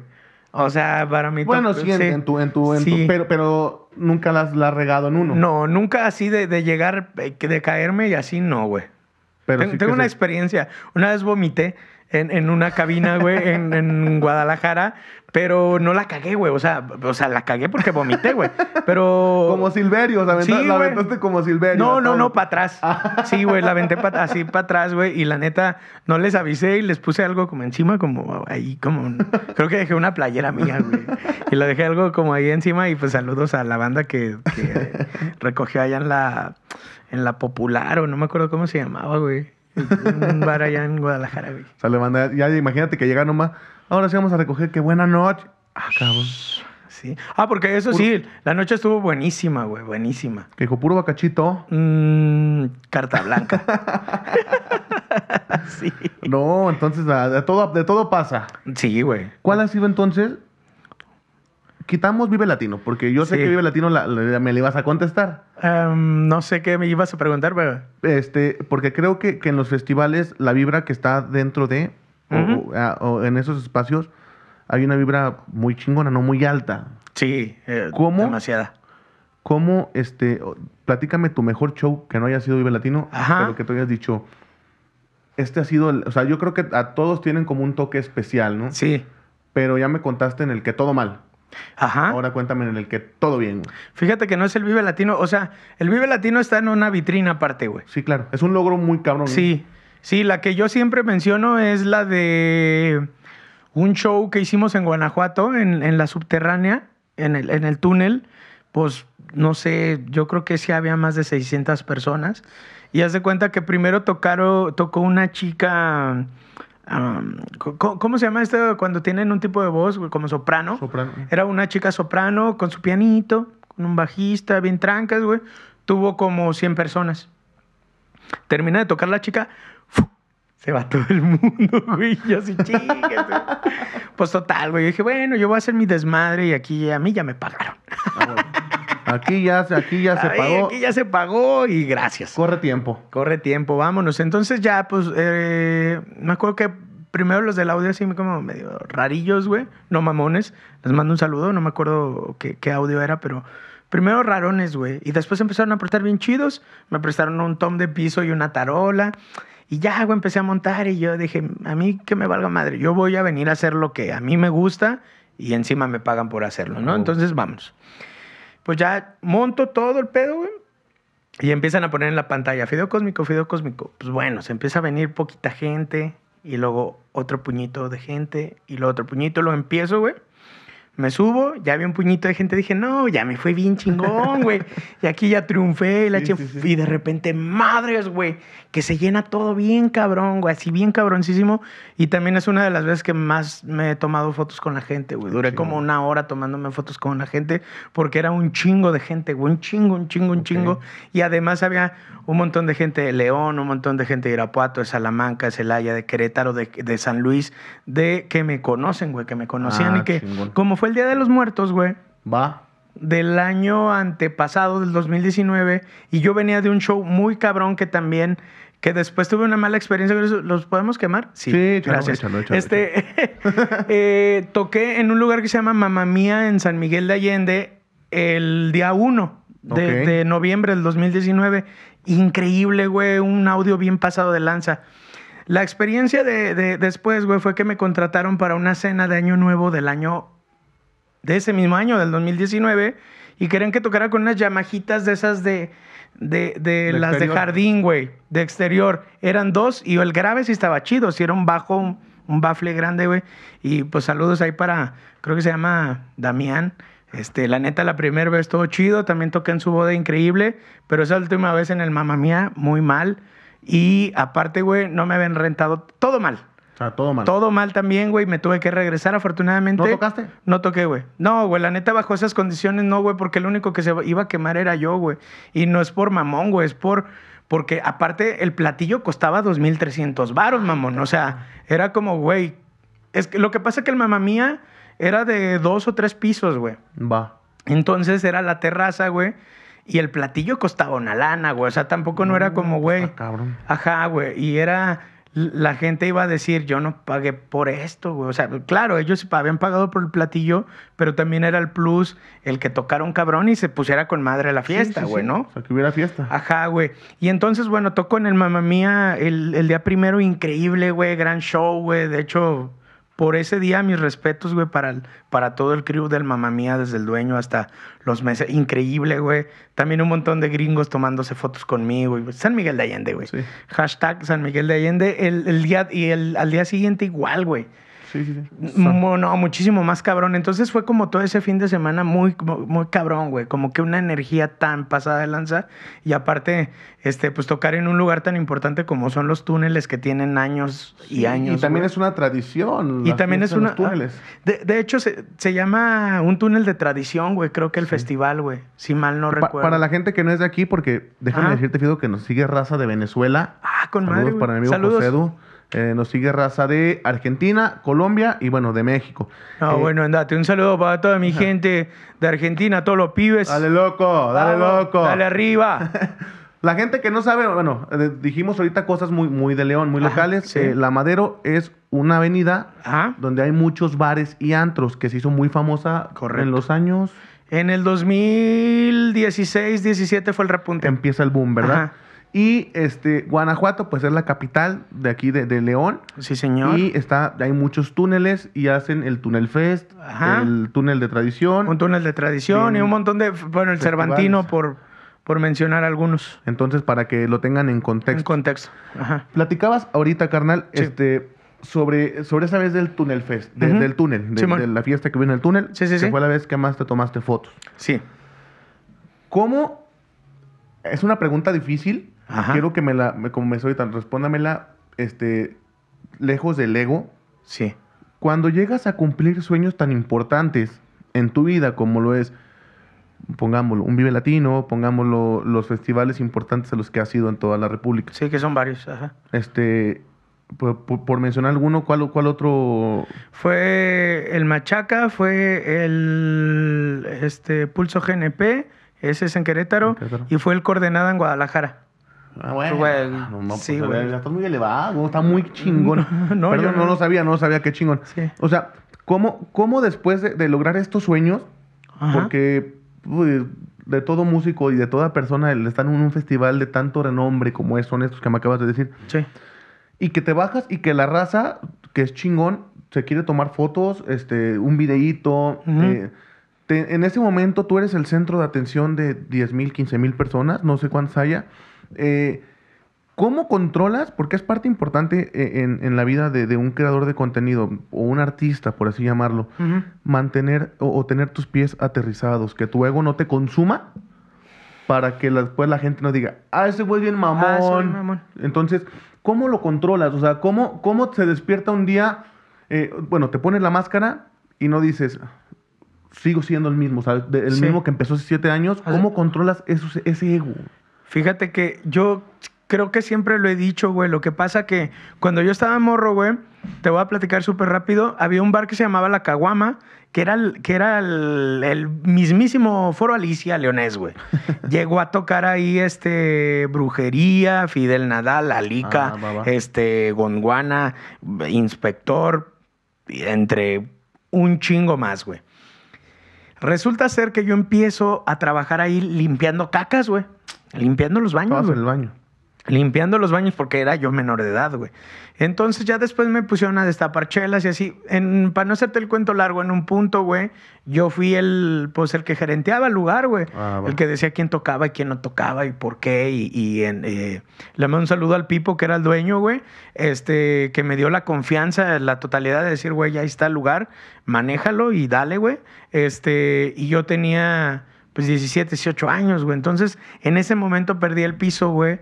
Speaker 2: O sea, para mí...
Speaker 1: Bueno, sí, en, en tu, en tu, en tu-
Speaker 2: Sí.
Speaker 1: pero, pero nunca las la has regado en uno.
Speaker 2: No, nunca así de, de llegar, eh, de caerme y así no, güey.
Speaker 1: pero sí
Speaker 2: tengo una experiencia. Una vez vomité en, en una cabina, güey, en, en Guadalajara, pero no la cagué, güey. O sea, o sea, la cagué porque vomité, güey. Pero...
Speaker 1: Como Silverio, o sea, aventa-
Speaker 2: Sí,
Speaker 1: la aventaste como Silverio.
Speaker 2: No, no,
Speaker 1: todo.
Speaker 2: no, para atrás. Sí, güey, la aventé pa- así para atrás, güey. Y la neta, no les avisé y les puse algo como encima, como ahí, como. Creo que dejé una playera mía, güey. Y lo dejé algo como ahí encima. Y pues saludos a la banda que, que recogió allá en la, en la Popular, o no me acuerdo cómo se llamaba, güey. Un bar allá en Guadalajara, güey.
Speaker 1: O sea, le manda- ya imagínate que llega nomás. Ahora sí vamos a recoger, qué buena noche. Ah, cabrón.
Speaker 2: Sí. Ah, porque eso sí, la noche estuvo buenísima, güey, buenísima.
Speaker 1: Que dijo puro bacachito.
Speaker 2: Mm, carta blanca. sí.
Speaker 1: No, entonces ah, de todo, de todo pasa.
Speaker 2: Sí, güey.
Speaker 1: ¿Cuál ha sido entonces? Quitamos Vive Latino, porque yo sé
Speaker 2: Sí.
Speaker 1: que Vive Latino la- la- me le ibas a contestar.
Speaker 2: Em, no sé qué me ibas a preguntar, pero.
Speaker 1: Este, porque creo que, que en los festivales la vibra que está dentro de, o- ah, o en esos espacios, hay una vibra muy chingona, no muy alta.
Speaker 2: Sí, eh,
Speaker 1: ¿Cómo?
Speaker 2: demasiada.
Speaker 1: ¿Cómo, este, platícame tu mejor show que no haya sido Vive Latino,
Speaker 2: Ajá.
Speaker 1: pero que tú hayas dicho, este ha sido, el- o sea, yo creo que a todos tienen como un toque especial, ¿no?
Speaker 2: Sí.
Speaker 1: Pero ya me contaste en el que todo mal.
Speaker 2: Ajá.
Speaker 1: Ahora cuéntame en el que todo bien. güey.
Speaker 2: Fíjate que no es el Vive Latino. O sea, el Vive Latino está en una vitrina aparte, güey.
Speaker 1: Sí, claro. Es un logro muy cabrón. ¿no?
Speaker 2: Sí. Sí, la que yo siempre menciono es la de un show que hicimos en Guanajuato, en, en la subterránea, en el, en el túnel. Pues no sé, yo creo que sí había más de 600 personas. Y haz de cuenta que primero tocaron, tocó una chica. Um, ¿cómo, cómo se llama esto cuando tienen un tipo de voz como soprano?
Speaker 1: Soprano.
Speaker 2: Era una chica soprano con su pianito, con un bajista, bien trancas, güey. Tuvo como 100 personas. Termina de tocar la chica, se va todo el mundo, güey. Y así, güey. Pues total, güey. Yo dije, bueno, yo voy a hacer mi desmadre y aquí a mí ya me pagaron.
Speaker 1: Ah, bueno. Aquí ya, se- aquí ya se
Speaker 2: Ay,
Speaker 1: pagó.
Speaker 2: Aquí ya se pagó y gracias.
Speaker 1: Corre tiempo.
Speaker 2: Corre tiempo, vámonos. Entonces ya, pues, eh, me acuerdo que primero los del audio así como medio rarillos, güey. No mamones. Les mando un saludo, no me acuerdo qué, qué audio era, pero primero rarones, güey. Y después empezaron a apretar bien chidos. Me prestaron un tom de piso y una tarola. Y ya, güey, empecé a montar y yo dije, a mí que me valga madre. Yo voy a venir a hacer lo que a mí me gusta y encima me pagan por hacerlo, ¿no? Entonces, vamos. Pues ya monto todo el pedo, güey. Y empiezan a poner en la pantalla, Fideo Cósmico, Fideo Cósmico. Pues bueno, se empieza a venir poquita gente y luego otro puñito de gente y luego otro puñito. Lo empiezo, güey. Me subo, ya vi un puñito de gente, dije, no, ya me fue bien chingón, güey. Y aquí ya triunfé, y la
Speaker 1: Sí,
Speaker 2: che-
Speaker 1: sí, sí.
Speaker 2: y de repente, madres, güey, que se llena todo bien cabrón, güey, así bien cabroncísimo. Y también es una de las veces que más me he tomado fotos con la gente, güey. Duré como una hora tomándome fotos con la gente porque era un chingo de gente, güey, un chingo, un chingo, un chingo. Y además había un montón de gente de León, un montón de gente de Irapuato, de Salamanca, de Celaya, de Querétaro, de, de San Luis, de que me conocen, güey, que me conocían
Speaker 1: Ah,
Speaker 2: y que,
Speaker 1: chingón.
Speaker 2: como fue el Día de los Muertos, güey,
Speaker 1: Va.
Speaker 2: del año antepasado, del 2019, y yo venía de un show muy cabrón que también que después tuve una mala experiencia. ¿Los podemos quemar?
Speaker 1: Sí, échalo,
Speaker 2: gracias. este, eh, toqué en un lugar que se llama Mamá Mía en San Miguel de Allende el día 1 de, noviembre del 2019. Increíble, güey, un audio bien pasado de lanza. La experiencia de, de- después, güey, fue que me contrataron para una cena de Año Nuevo del año de ese mismo año, del 2019, y querían que tocara con unas yamajitas de esas de, de, de
Speaker 1: De
Speaker 2: las de jardín, güey, de exterior. Eran dos y el grave sí estaba chido, sí era un bajo, un, un bafle grande, güey. Y pues saludos ahí para, creo que se llama Damián. Este, la neta, la primera vez estuvo chido, también toqué en su boda increíble, pero esa última vez en el Mamma Mía, muy mal. Y aparte, güey, no me habían rentado todo mal.
Speaker 1: O sea, todo mal.
Speaker 2: Todo mal también, güey. Me tuve que regresar, afortunadamente.
Speaker 1: ¿No tocaste?
Speaker 2: No toqué, güey. No, güey, la neta, bajo esas condiciones, no, güey, porque el único que se iba a quemar era yo, güey. Y no es por mamón, güey, es por. Porque aparte, el platillo costaba 2.300 varos, mamón. O sea, era como, güey. Es que lo que pasa es que el mamá mía era de dos o tres pisos, güey.
Speaker 1: Va.
Speaker 2: Entonces era la terraza, güey. Y el platillo costaba una lana, güey. O sea, tampoco no, era como, güey.
Speaker 1: está cabrón.
Speaker 2: Ajá, güey. Y era. La gente iba a decir, yo no pagué por esto, güey. O sea, claro, ellos habían pagado por el platillo, pero también era el plus el que tocara un cabrón y se pusiera con madre a la fiesta,
Speaker 1: Sí, sí,
Speaker 2: güey,
Speaker 1: sí.
Speaker 2: ¿no?
Speaker 1: O sea, que hubiera fiesta.
Speaker 2: Ajá, güey. Y entonces, bueno, tocó en el Mamma Mía el, el día primero, increíble, güey, gran show, güey. De hecho, por ese día, mis respetos, güey, para, el- para todo el crew del Mamma Mía, desde el dueño hasta los meses. Increíble, güey. También un montón de gringos tomándose fotos conmigo. güey. San Miguel de Allende, güey.
Speaker 1: Sí.
Speaker 2: Hashtag San Miguel de Allende. El, el día, y el, al día siguiente igual, güey.
Speaker 1: Sí, sí, sí.
Speaker 2: Mu- No, muchísimo más cabrón. Entonces fue como todo ese fin de semana muy, muy, cabrón, güey. Como que una energía tan pasada de lanza. Y aparte, este, pues tocar en un lugar tan importante como son los túneles que tienen años y
Speaker 1: Sí,
Speaker 2: años.
Speaker 1: Y también
Speaker 2: güey.
Speaker 1: es una tradición.
Speaker 2: Y también es una.
Speaker 1: los túneles.
Speaker 2: ah, De, de hecho, se, se llama un túnel de tradición, güey. Creo que el festival, güey. Si mal no
Speaker 1: Pa-
Speaker 2: recuerdo.
Speaker 1: para la gente que no es de aquí, porque déjame
Speaker 2: Ajá.
Speaker 1: decirte, Fido, que nos sigue raza de Venezuela.
Speaker 2: Ah, con
Speaker 1: Saludos
Speaker 2: madre.
Speaker 1: para mi amigo
Speaker 2: Saludos.
Speaker 1: José Edu. Eh, nos sigue raza de Argentina, Colombia y bueno, de México.
Speaker 2: No,
Speaker 1: Eh,
Speaker 2: bueno, andate. Un saludo para toda mi gente de Argentina, todos los pibes.
Speaker 1: Dale loco, dale
Speaker 2: Vamos,
Speaker 1: loco.
Speaker 2: Dale arriba.
Speaker 1: La gente que no sabe, bueno, eh, dijimos ahorita cosas muy, muy de León, muy
Speaker 2: Ajá,
Speaker 1: locales.
Speaker 2: sí.
Speaker 1: Eh, la Madero es una avenida
Speaker 2: Ajá.
Speaker 1: donde hay muchos bares y antros que se hizo muy famosa
Speaker 2: Correcto.
Speaker 1: en los años.
Speaker 2: En el 2016, 17 fue el repunte.
Speaker 1: Empieza el boom, ¿verdad?
Speaker 2: Ajá.
Speaker 1: Y este, Guanajuato, pues es la capital de aquí de, de León.
Speaker 2: Sí, señor.
Speaker 1: Y está, hay muchos túneles y hacen el túnel fest,
Speaker 2: Ajá.
Speaker 1: el túnel de tradición.
Speaker 2: Un túnel de tradición y un montón de. Bueno, el. Cervantino, por, por mencionar algunos.
Speaker 1: Entonces, para que lo tengan en
Speaker 2: En
Speaker 1: contexto.
Speaker 2: contexto. Ajá.
Speaker 1: Platicabas ahorita, carnal,
Speaker 2: Sí.
Speaker 1: este, sobre, sobre esa vez del túnel fest, de- del túnel, de, la fiesta que vino en el túnel.
Speaker 2: Sí, sí,
Speaker 1: que
Speaker 2: sí.
Speaker 1: fue la vez que más te tomaste fotos.
Speaker 2: Sí.
Speaker 1: ¿Cómo? Es una pregunta difícil.
Speaker 2: Ajá.
Speaker 1: Quiero que me la, me, como me soy ahorita, respóndamela, este, lejos del ego.
Speaker 2: Sí.
Speaker 1: Cuando llegas a cumplir sueños tan importantes en tu vida como lo es, pongámoslo, un Vive Latino, pongámoslo, los festivales importantes a los que has ido en toda la República.
Speaker 2: Sí, que son varios. Ajá.
Speaker 1: Este, por, por- por mencionar alguno, ¿cuál, ¿cuál otro?
Speaker 2: Fue el Machaca, fue el este, Pulso GNP, ese es en Querétaro,
Speaker 1: En Querétaro.
Speaker 2: y fue el Coordenada en Guadalajara.
Speaker 1: Ah, bueno.
Speaker 2: Güey,
Speaker 1: No, no,
Speaker 2: sí,
Speaker 1: pues,
Speaker 2: güey.
Speaker 1: ya estás muy elevado, está muy chingón.
Speaker 2: No,
Speaker 1: Perdón,
Speaker 2: yo
Speaker 1: no lo sabía, no sabía, qué chingón.
Speaker 2: Sí.
Speaker 1: O sea, ¿cómo, cómo después de, de lograr estos sueños,
Speaker 2: Ajá.
Speaker 1: porque uy, de todo músico y de toda persona, el estar en un festival de tanto renombre como son estos que me acabas de decir,
Speaker 2: Sí.
Speaker 1: y que te bajas y que la raza, que es chingón, se quiere tomar fotos, este, un videíto.
Speaker 2: Ujú.
Speaker 1: eh, te- en ese momento tú eres el centro de atención de 10 mil, 15 mil personas, no sé cuántas haya. Eh, ¿Cómo controlas? Porque es parte importante eh, en, en la vida de, de un creador de contenido o un artista, por así llamarlo. Mantener o, o tener tus pies aterrizados, que tu ego no te consuma para que después la gente no diga, ah, ese güey es bien mamón.
Speaker 2: Ah, mamón.
Speaker 1: Entonces, ¿cómo lo controlas? O sea, ¿cómo, cómo se despierta un día? eh, bueno, te pones la máscara y no dices, sigo siendo el mismo, ¿sabes? El
Speaker 2: Sí.
Speaker 1: mismo que empezó hace siete años. ¿Cómo controlas eso- ese ego?
Speaker 2: Fíjate que yo creo que siempre lo he dicho, güey. Lo que pasa que cuando yo estaba morro, güey, te voy a platicar súper rápido. Había un bar que se llamaba La Caguama, que era el, que era el, el mismísimo Foro Alicia Leonés, güey. Llegó a tocar ahí este Brujería, Fidel Nadal, Alica,
Speaker 1: Ah,
Speaker 2: este Gondwana, Inspector, entre un chingo más, güey. Resulta ser que yo empiezo a trabajar ahí limpiando cacas, güey. Limpiando los baños,
Speaker 1: en el baño.
Speaker 2: limpiando los baños porque era yo menor de edad, güey. Entonces ya después me pusieron a destapar chelas y así. En, para no hacerte el cuento largo, en un punto, güey, yo fui el, pues, el que gerenteaba el lugar, güey.
Speaker 1: Ah,
Speaker 2: el que decía quién tocaba y quién no tocaba y por qué. Y, y en, eh, le mando un saludo al Pipo, que era el dueño, güey, este, que me dio la confianza, la totalidad de decir, güey, ya está el lugar, manéjalo y dale, güey. Este, y yo tenía, pues, 17, 18 años, güey. Entonces, en ese momento perdí el piso, güey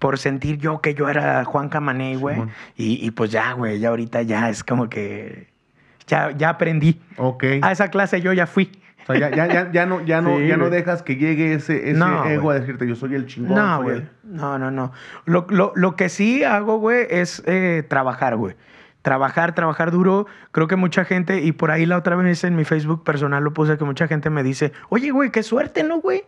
Speaker 2: por sentir yo que yo era Juan Camaney, güey. Y, y pues ya, güey, ya ahorita ya es como que ya, ya aprendí.
Speaker 1: Ok.
Speaker 2: A esa clase yo ya fui.
Speaker 1: O sea, ya, ya, ya, ya no, ya no,
Speaker 2: Sí,
Speaker 1: ya no dejas que llegue ese, ese
Speaker 2: No,
Speaker 1: ego
Speaker 2: güey.
Speaker 1: a decirte yo soy el chingón.
Speaker 2: No, güey.
Speaker 1: el-
Speaker 2: No, no, no. Lo, lo- lo que sí hago, güey, es eh, trabajar, güey. Trabajar, trabajar duro. Creo que mucha gente, y por ahí la otra vez en mi Facebook personal lo puse, que mucha gente me dice, oye, güey, qué suerte, ¿no, güey?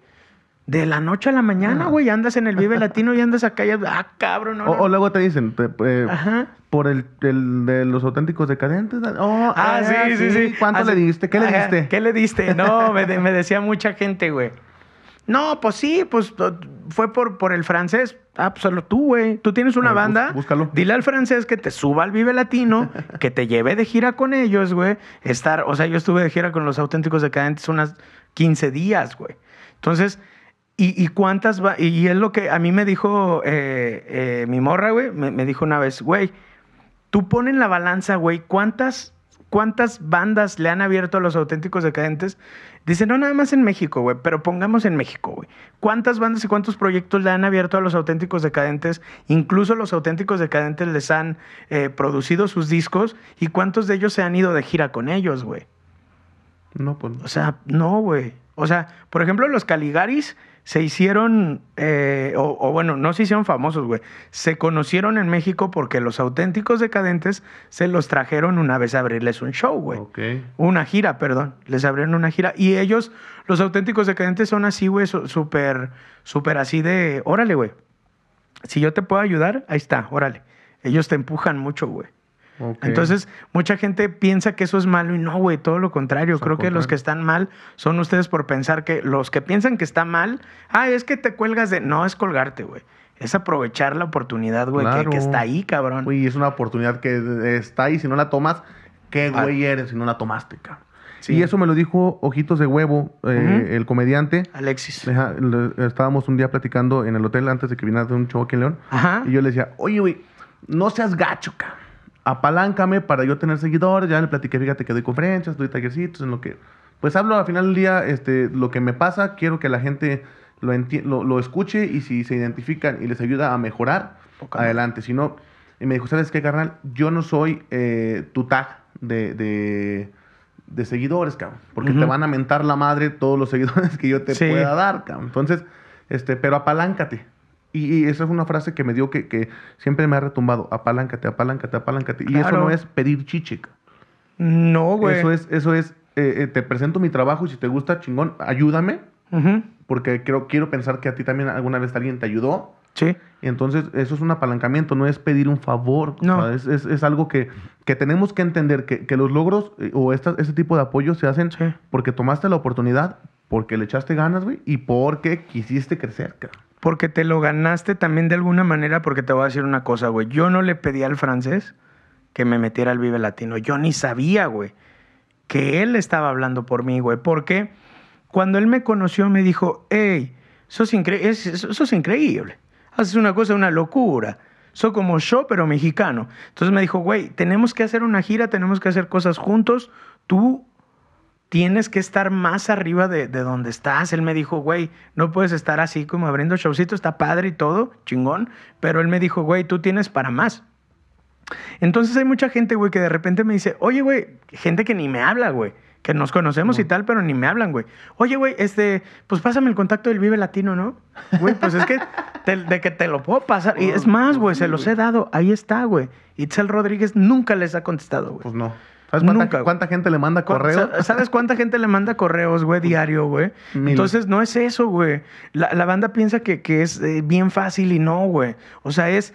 Speaker 2: De la noche a la mañana,
Speaker 1: Ah.
Speaker 2: güey, andas en el Vive Latino y andas acá y, ah, cabrón, no,
Speaker 1: O,
Speaker 2: no.
Speaker 1: o luego te dicen, te- eh,
Speaker 2: Ajá.
Speaker 1: por el, el de los auténticos decadentes. Oh,
Speaker 2: Ah, sí, sí, sí.
Speaker 1: ¿Cuánto
Speaker 2: Ah,
Speaker 1: le diste? ¿Qué le diste?
Speaker 2: ¿Qué le diste? No, me, de- me decía mucha gente, güey. No, pues sí, pues to- fue por, por el francés. Ah, pues solo tú, güey. Tú tienes una
Speaker 1: ver,
Speaker 2: banda.
Speaker 1: búscalo.
Speaker 2: Dile al francés que te suba al Vive Latino, que te lleve de gira con ellos, güey. Estar, o sea, yo estuve de gira con los auténticos decadentes unas 15 días, güey. Entonces, ¿y, y cuántas va? Y es lo que a mí me dijo eh, eh, mi morra, güey. Me, me dijo una vez, güey, tú pon en la balanza, güey, ¿cuántas, ¿cuántas bandas le han abierto a los auténticos decadentes? Dice, no nada más en México, güey, pero pongamos en México, güey. ¿Cuántas bandas y cuántos proyectos le han abierto a los auténticos decadentes? Incluso los auténticos decadentes les han eh, producido sus discos y cuántos de ellos se han ido de gira con ellos, güey.
Speaker 1: No, pues.
Speaker 2: O sea, no, güey. O sea, por ejemplo, los Caligaris se hicieron, eh, o, o bueno, no se hicieron famosos, güey. Se conocieron en México porque los auténticos decadentes se los trajeron una vez a abrirles un show, güey. Una gira, perdón. Les abrieron una gira. Y ellos, los auténticos decadentes, son así, güey, súper, súper así de, órale, güey. Si yo te puedo ayudar, ahí está, órale. Ellos te empujan mucho, güey. Entonces, mucha gente piensa que eso es malo y no, güey, todo lo contrario. Creo que los que están mal son ustedes por pensar que los que piensan que está mal, ah, es que te cuelgas de. No, es colgarte, güey. Es aprovechar la oportunidad, güey, que-
Speaker 1: Claro.
Speaker 2: que, está ahí, cabrón.
Speaker 1: Güey, es una oportunidad que está ahí. Si no la tomas, ¿qué
Speaker 2: Ah.
Speaker 1: güey eres si no la tomaste, cabrón?
Speaker 2: Sí.
Speaker 1: Y eso me lo dijo Ojitos de Huevo, eh, el comediante.
Speaker 2: Alexis.
Speaker 1: Deja- le- estábamos un día platicando en el hotel antes de que viniera de un show aquí en León.
Speaker 2: Ajá.
Speaker 1: Y yo le decía, oye, güey, no seas gacho, cabrón. Apaláncame para yo tener seguidores. Ya le platiqué, fíjate que doy conferencias, doy tallercitos, en lo que... Pues hablo al final del día, este, lo que me pasa, quiero que la gente lo, enti- lo, lo escuche y si se identifican y les ayuda a mejorar, adelante. Si no, y me dijo, ¿sabes qué, carnal? Yo no soy eh, tu tag de, de, de seguidores, cabrón. Porque te van a mentar la madre todos los seguidores que yo te
Speaker 2: Sí.
Speaker 1: pueda dar, cabrón. Entonces, este, pero apaláncate. Y, y esa es una frase que me dio que, que siempre me ha retumbado. Apaláncate, apaláncate, apaláncate. Y eso no es pedir chiche. cabrón.
Speaker 2: No, güey.
Speaker 1: Eso es, eso es, eh, eh, te presento mi trabajo y si te gusta, chingón, ayúdame. Porque quiero, quiero pensar que a ti también alguna vez alguien te ayudó.
Speaker 2: Sí.
Speaker 1: Y entonces eso es un apalancamiento, no es pedir un favor.
Speaker 2: No.
Speaker 1: O sea, es, es- es algo que, que tenemos que entender, que, que los logros eh, o esta- este tipo de apoyos se hacen
Speaker 2: Sí.
Speaker 1: porque tomaste la oportunidad, porque le echaste ganas, güey, y porque quisiste crecer, cabrón.
Speaker 2: Porque te lo ganaste también de alguna manera, porque te voy a decir una cosa, güey. Yo no le pedí al francés que me metiera al Vive Latino. Yo ni sabía, güey, que él estaba hablando por mí, güey. Porque cuando él me conoció me dijo, hey, sos, increíble. Haces una cosa, una locura. Soy como yo, pero mexicano. Entonces me dijo, güey, tenemos que hacer una gira, tenemos que hacer cosas juntos. Tú tienes que estar más arriba de, de donde estás. Él me dijo, güey, no puedes estar así como abriendo showcito, está padre y todo, chingón. Pero él me dijo, güey, tú tienes para más. Entonces hay mucha gente, güey, que de repente me dice, oye, güey, gente que ni me habla, güey. Que nos conocemos y tal, pero ni me hablan, güey. Oye, güey, este, pues pásame el contacto del Vive Latino, ¿no? Güey, pues es que te- de que te lo puedo pasar. Y es más, güey, se los he dado. Ahí está, güey. Itzel Rodríguez nunca les ha contestado, güey.
Speaker 1: Pues no. ¿Sabes cuánta,
Speaker 2: Nunca, güey.
Speaker 1: cuánta gente le manda
Speaker 2: ¿Cu-
Speaker 1: correo?
Speaker 2: sa- ¿Sabes cuánta gente le manda correos, güey, diario, güey?
Speaker 1: Mil.
Speaker 2: Entonces, no es eso, güey. La, la banda piensa que, que es eh, bien fácil y no, güey. O sea, es...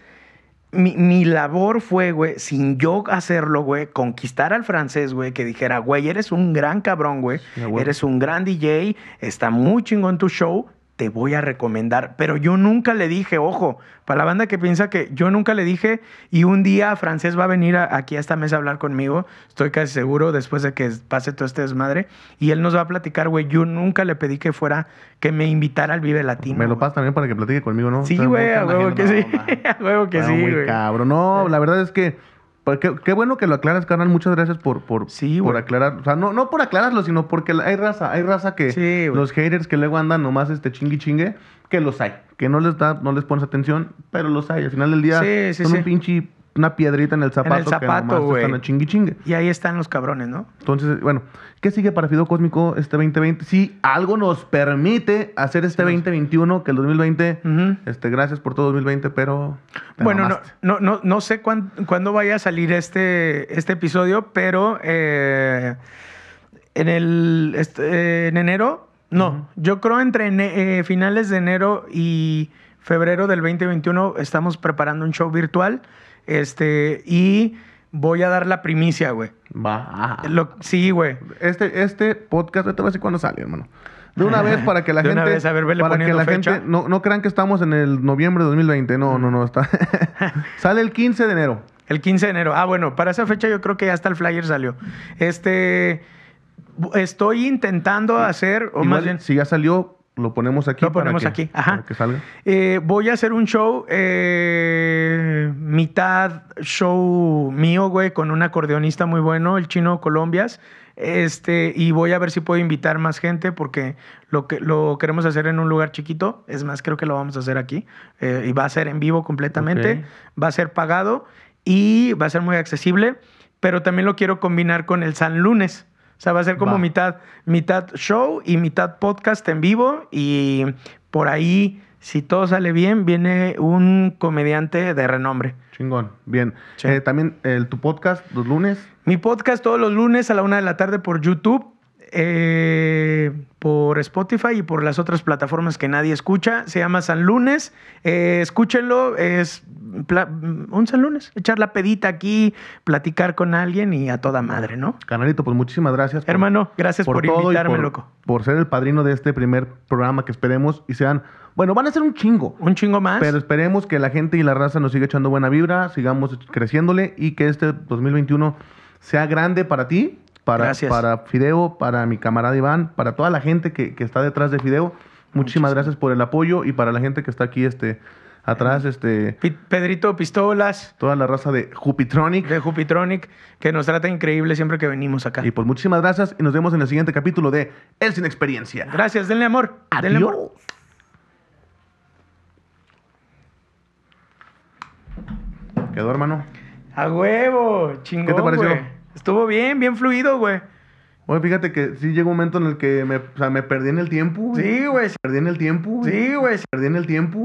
Speaker 2: Mi, mi labor fue, güey, sin yo hacerlo, güey, conquistar al francés, güey, que dijera, güey, eres un gran cabrón, güey,
Speaker 1: Sí, güey.
Speaker 2: eres un gran DJ, está muy chingón tu show, te voy a recomendar. Pero yo nunca le dije, ojo, para la banda que piensa que yo nunca le dije, y un día francés va a venir a- aquí a esta mesa a hablar conmigo, estoy casi seguro, después de que pase todo este desmadre, y él nos va a platicar, güey, yo nunca le pedí que fuera, que me invitara al Vive Latino.
Speaker 1: Me lo pasas también para que platique conmigo, ¿no?
Speaker 2: Sí, güey, a huevo que sí. A huevo que sí, güey.
Speaker 1: cabrón. No, la verdad es que. Pues, qué, qué bueno que lo aclaras, carnal. Muchas gracias por, por,
Speaker 2: Sí,
Speaker 1: por aclarar. O sea, no, no por aclararlo, sino porque hay raza, hay raza que
Speaker 2: Sí,
Speaker 1: los haters que luego andan nomás este chingui chingue, que los hay. Que no les da, no les pones atención, pero los hay. Al final del día
Speaker 2: Sí,
Speaker 1: son un pinche, una piedrita en el zapato, que
Speaker 2: zapato,
Speaker 1: nomás
Speaker 2: güey.
Speaker 1: están a chingui chingue.
Speaker 2: Y ahí están los cabrones, ¿no?
Speaker 1: Entonces, bueno, ¿qué sigue para Fideo Cósmico este 2020? Si algo nos permite hacer este 2021, que el 2020,
Speaker 2: Ujú.
Speaker 1: este, gracias por todo 2020, pero...
Speaker 2: Bueno, no, no, no, no sé cuán- cuándo vaya a salir este, este episodio, pero eh, en, el, este, eh, en enero, no, yo creo entre ene- eh, finales de enero y febrero del 2021 estamos preparando un show virtual este, y voy a dar la primicia, güey.
Speaker 1: Va. ajá.
Speaker 2: Lo- Sí, güey.
Speaker 1: Este, este podcast, te voy a decir cuándo sale, hermano. De una vez para que la
Speaker 2: De
Speaker 1: gente...
Speaker 2: una vez, a ver, vele
Speaker 1: para que la
Speaker 2: fecha.
Speaker 1: gente... No, no crean que estamos en el noviembre de 2020. No, no, no. Está... sale el 15 de enero.
Speaker 2: El 15 de enero. Ah, bueno, para esa fecha yo creo que ya hasta el flyer salió. Este, estoy intentando hacer, o
Speaker 1: Igual,
Speaker 2: más bien,
Speaker 1: si ya salió, lo ponemos aquí.
Speaker 2: Lo
Speaker 1: para
Speaker 2: ponemos
Speaker 1: que-
Speaker 2: aquí, ajá.
Speaker 1: Para que salga.
Speaker 2: eh, voy a hacer un show, eh, mitad show mío, güey, con un acordeonista muy bueno, el chino Colombias. Este, y voy a ver si puedo invitar más gente porque lo que lo queremos hacer en un lugar chiquito. Es más, creo que lo vamos a hacer aquí. eh, y va a ser en vivo completamente. Va a ser pagado y va a ser muy accesible. Pero también lo quiero combinar con el San Lunes. O sea, va a ser como
Speaker 1: Va.
Speaker 2: mitad, mitad show y mitad podcast en vivo. Y por ahí, si todo sale bien, viene un comediante de renombre.
Speaker 1: Chingón. Bien.
Speaker 2: Sí.
Speaker 1: Eh, también el, tu podcast los lunes.
Speaker 2: Mi podcast todos los lunes a la una de la tarde por YouTube, eh, por Spotify y por las otras plataformas que nadie escucha. Se llama San Lunes. Eh, escúchenlo. Es un San Lunes. Echar la pedita aquí, platicar con alguien y a toda madre, ¿no?
Speaker 1: Canalito, pues muchísimas gracias. por-
Speaker 2: Hermano, gracias por, invitarme,
Speaker 1: por-
Speaker 2: loco.
Speaker 1: Por ser el padrino de este primer programa que esperemos y sean. Bueno, van a ser un chingo.
Speaker 2: Un chingo más.
Speaker 1: Pero esperemos que la gente y la raza nos siga echando buena vibra, sigamos creciéndole y que este 2021 sea grande para ti, para,
Speaker 2: Gracias.
Speaker 1: para Fideo, para mi camarada Iván, para toda la gente que, que está detrás de Fideo. Muchísimas gracias por el apoyo y para la gente que está aquí este, atrás, este,
Speaker 2: Pedrito Pistolas
Speaker 1: toda la raza de Jupitronic.
Speaker 2: de Jupitronic, que nos trata increíble siempre que venimos acá.
Speaker 1: Y pues muchísimas gracias y nos vemos en el siguiente capítulo de El Sin Experiencia.
Speaker 2: Gracias, denle amor. Denle amor.
Speaker 1: Adiós. ¿Quedó, hermano?
Speaker 2: A huevo, chingón.
Speaker 1: ¿Qué te pareció?
Speaker 2: güey. Estuvo bien, bien fluido, güey.
Speaker 1: Oye, fíjate que sí llegó un momento en el que me, o sea, me perdí en el tiempo. güey.
Speaker 2: Sí, güey.
Speaker 1: Perdí en el tiempo. güey.
Speaker 2: Sí, güey.
Speaker 1: Perdí en el tiempo.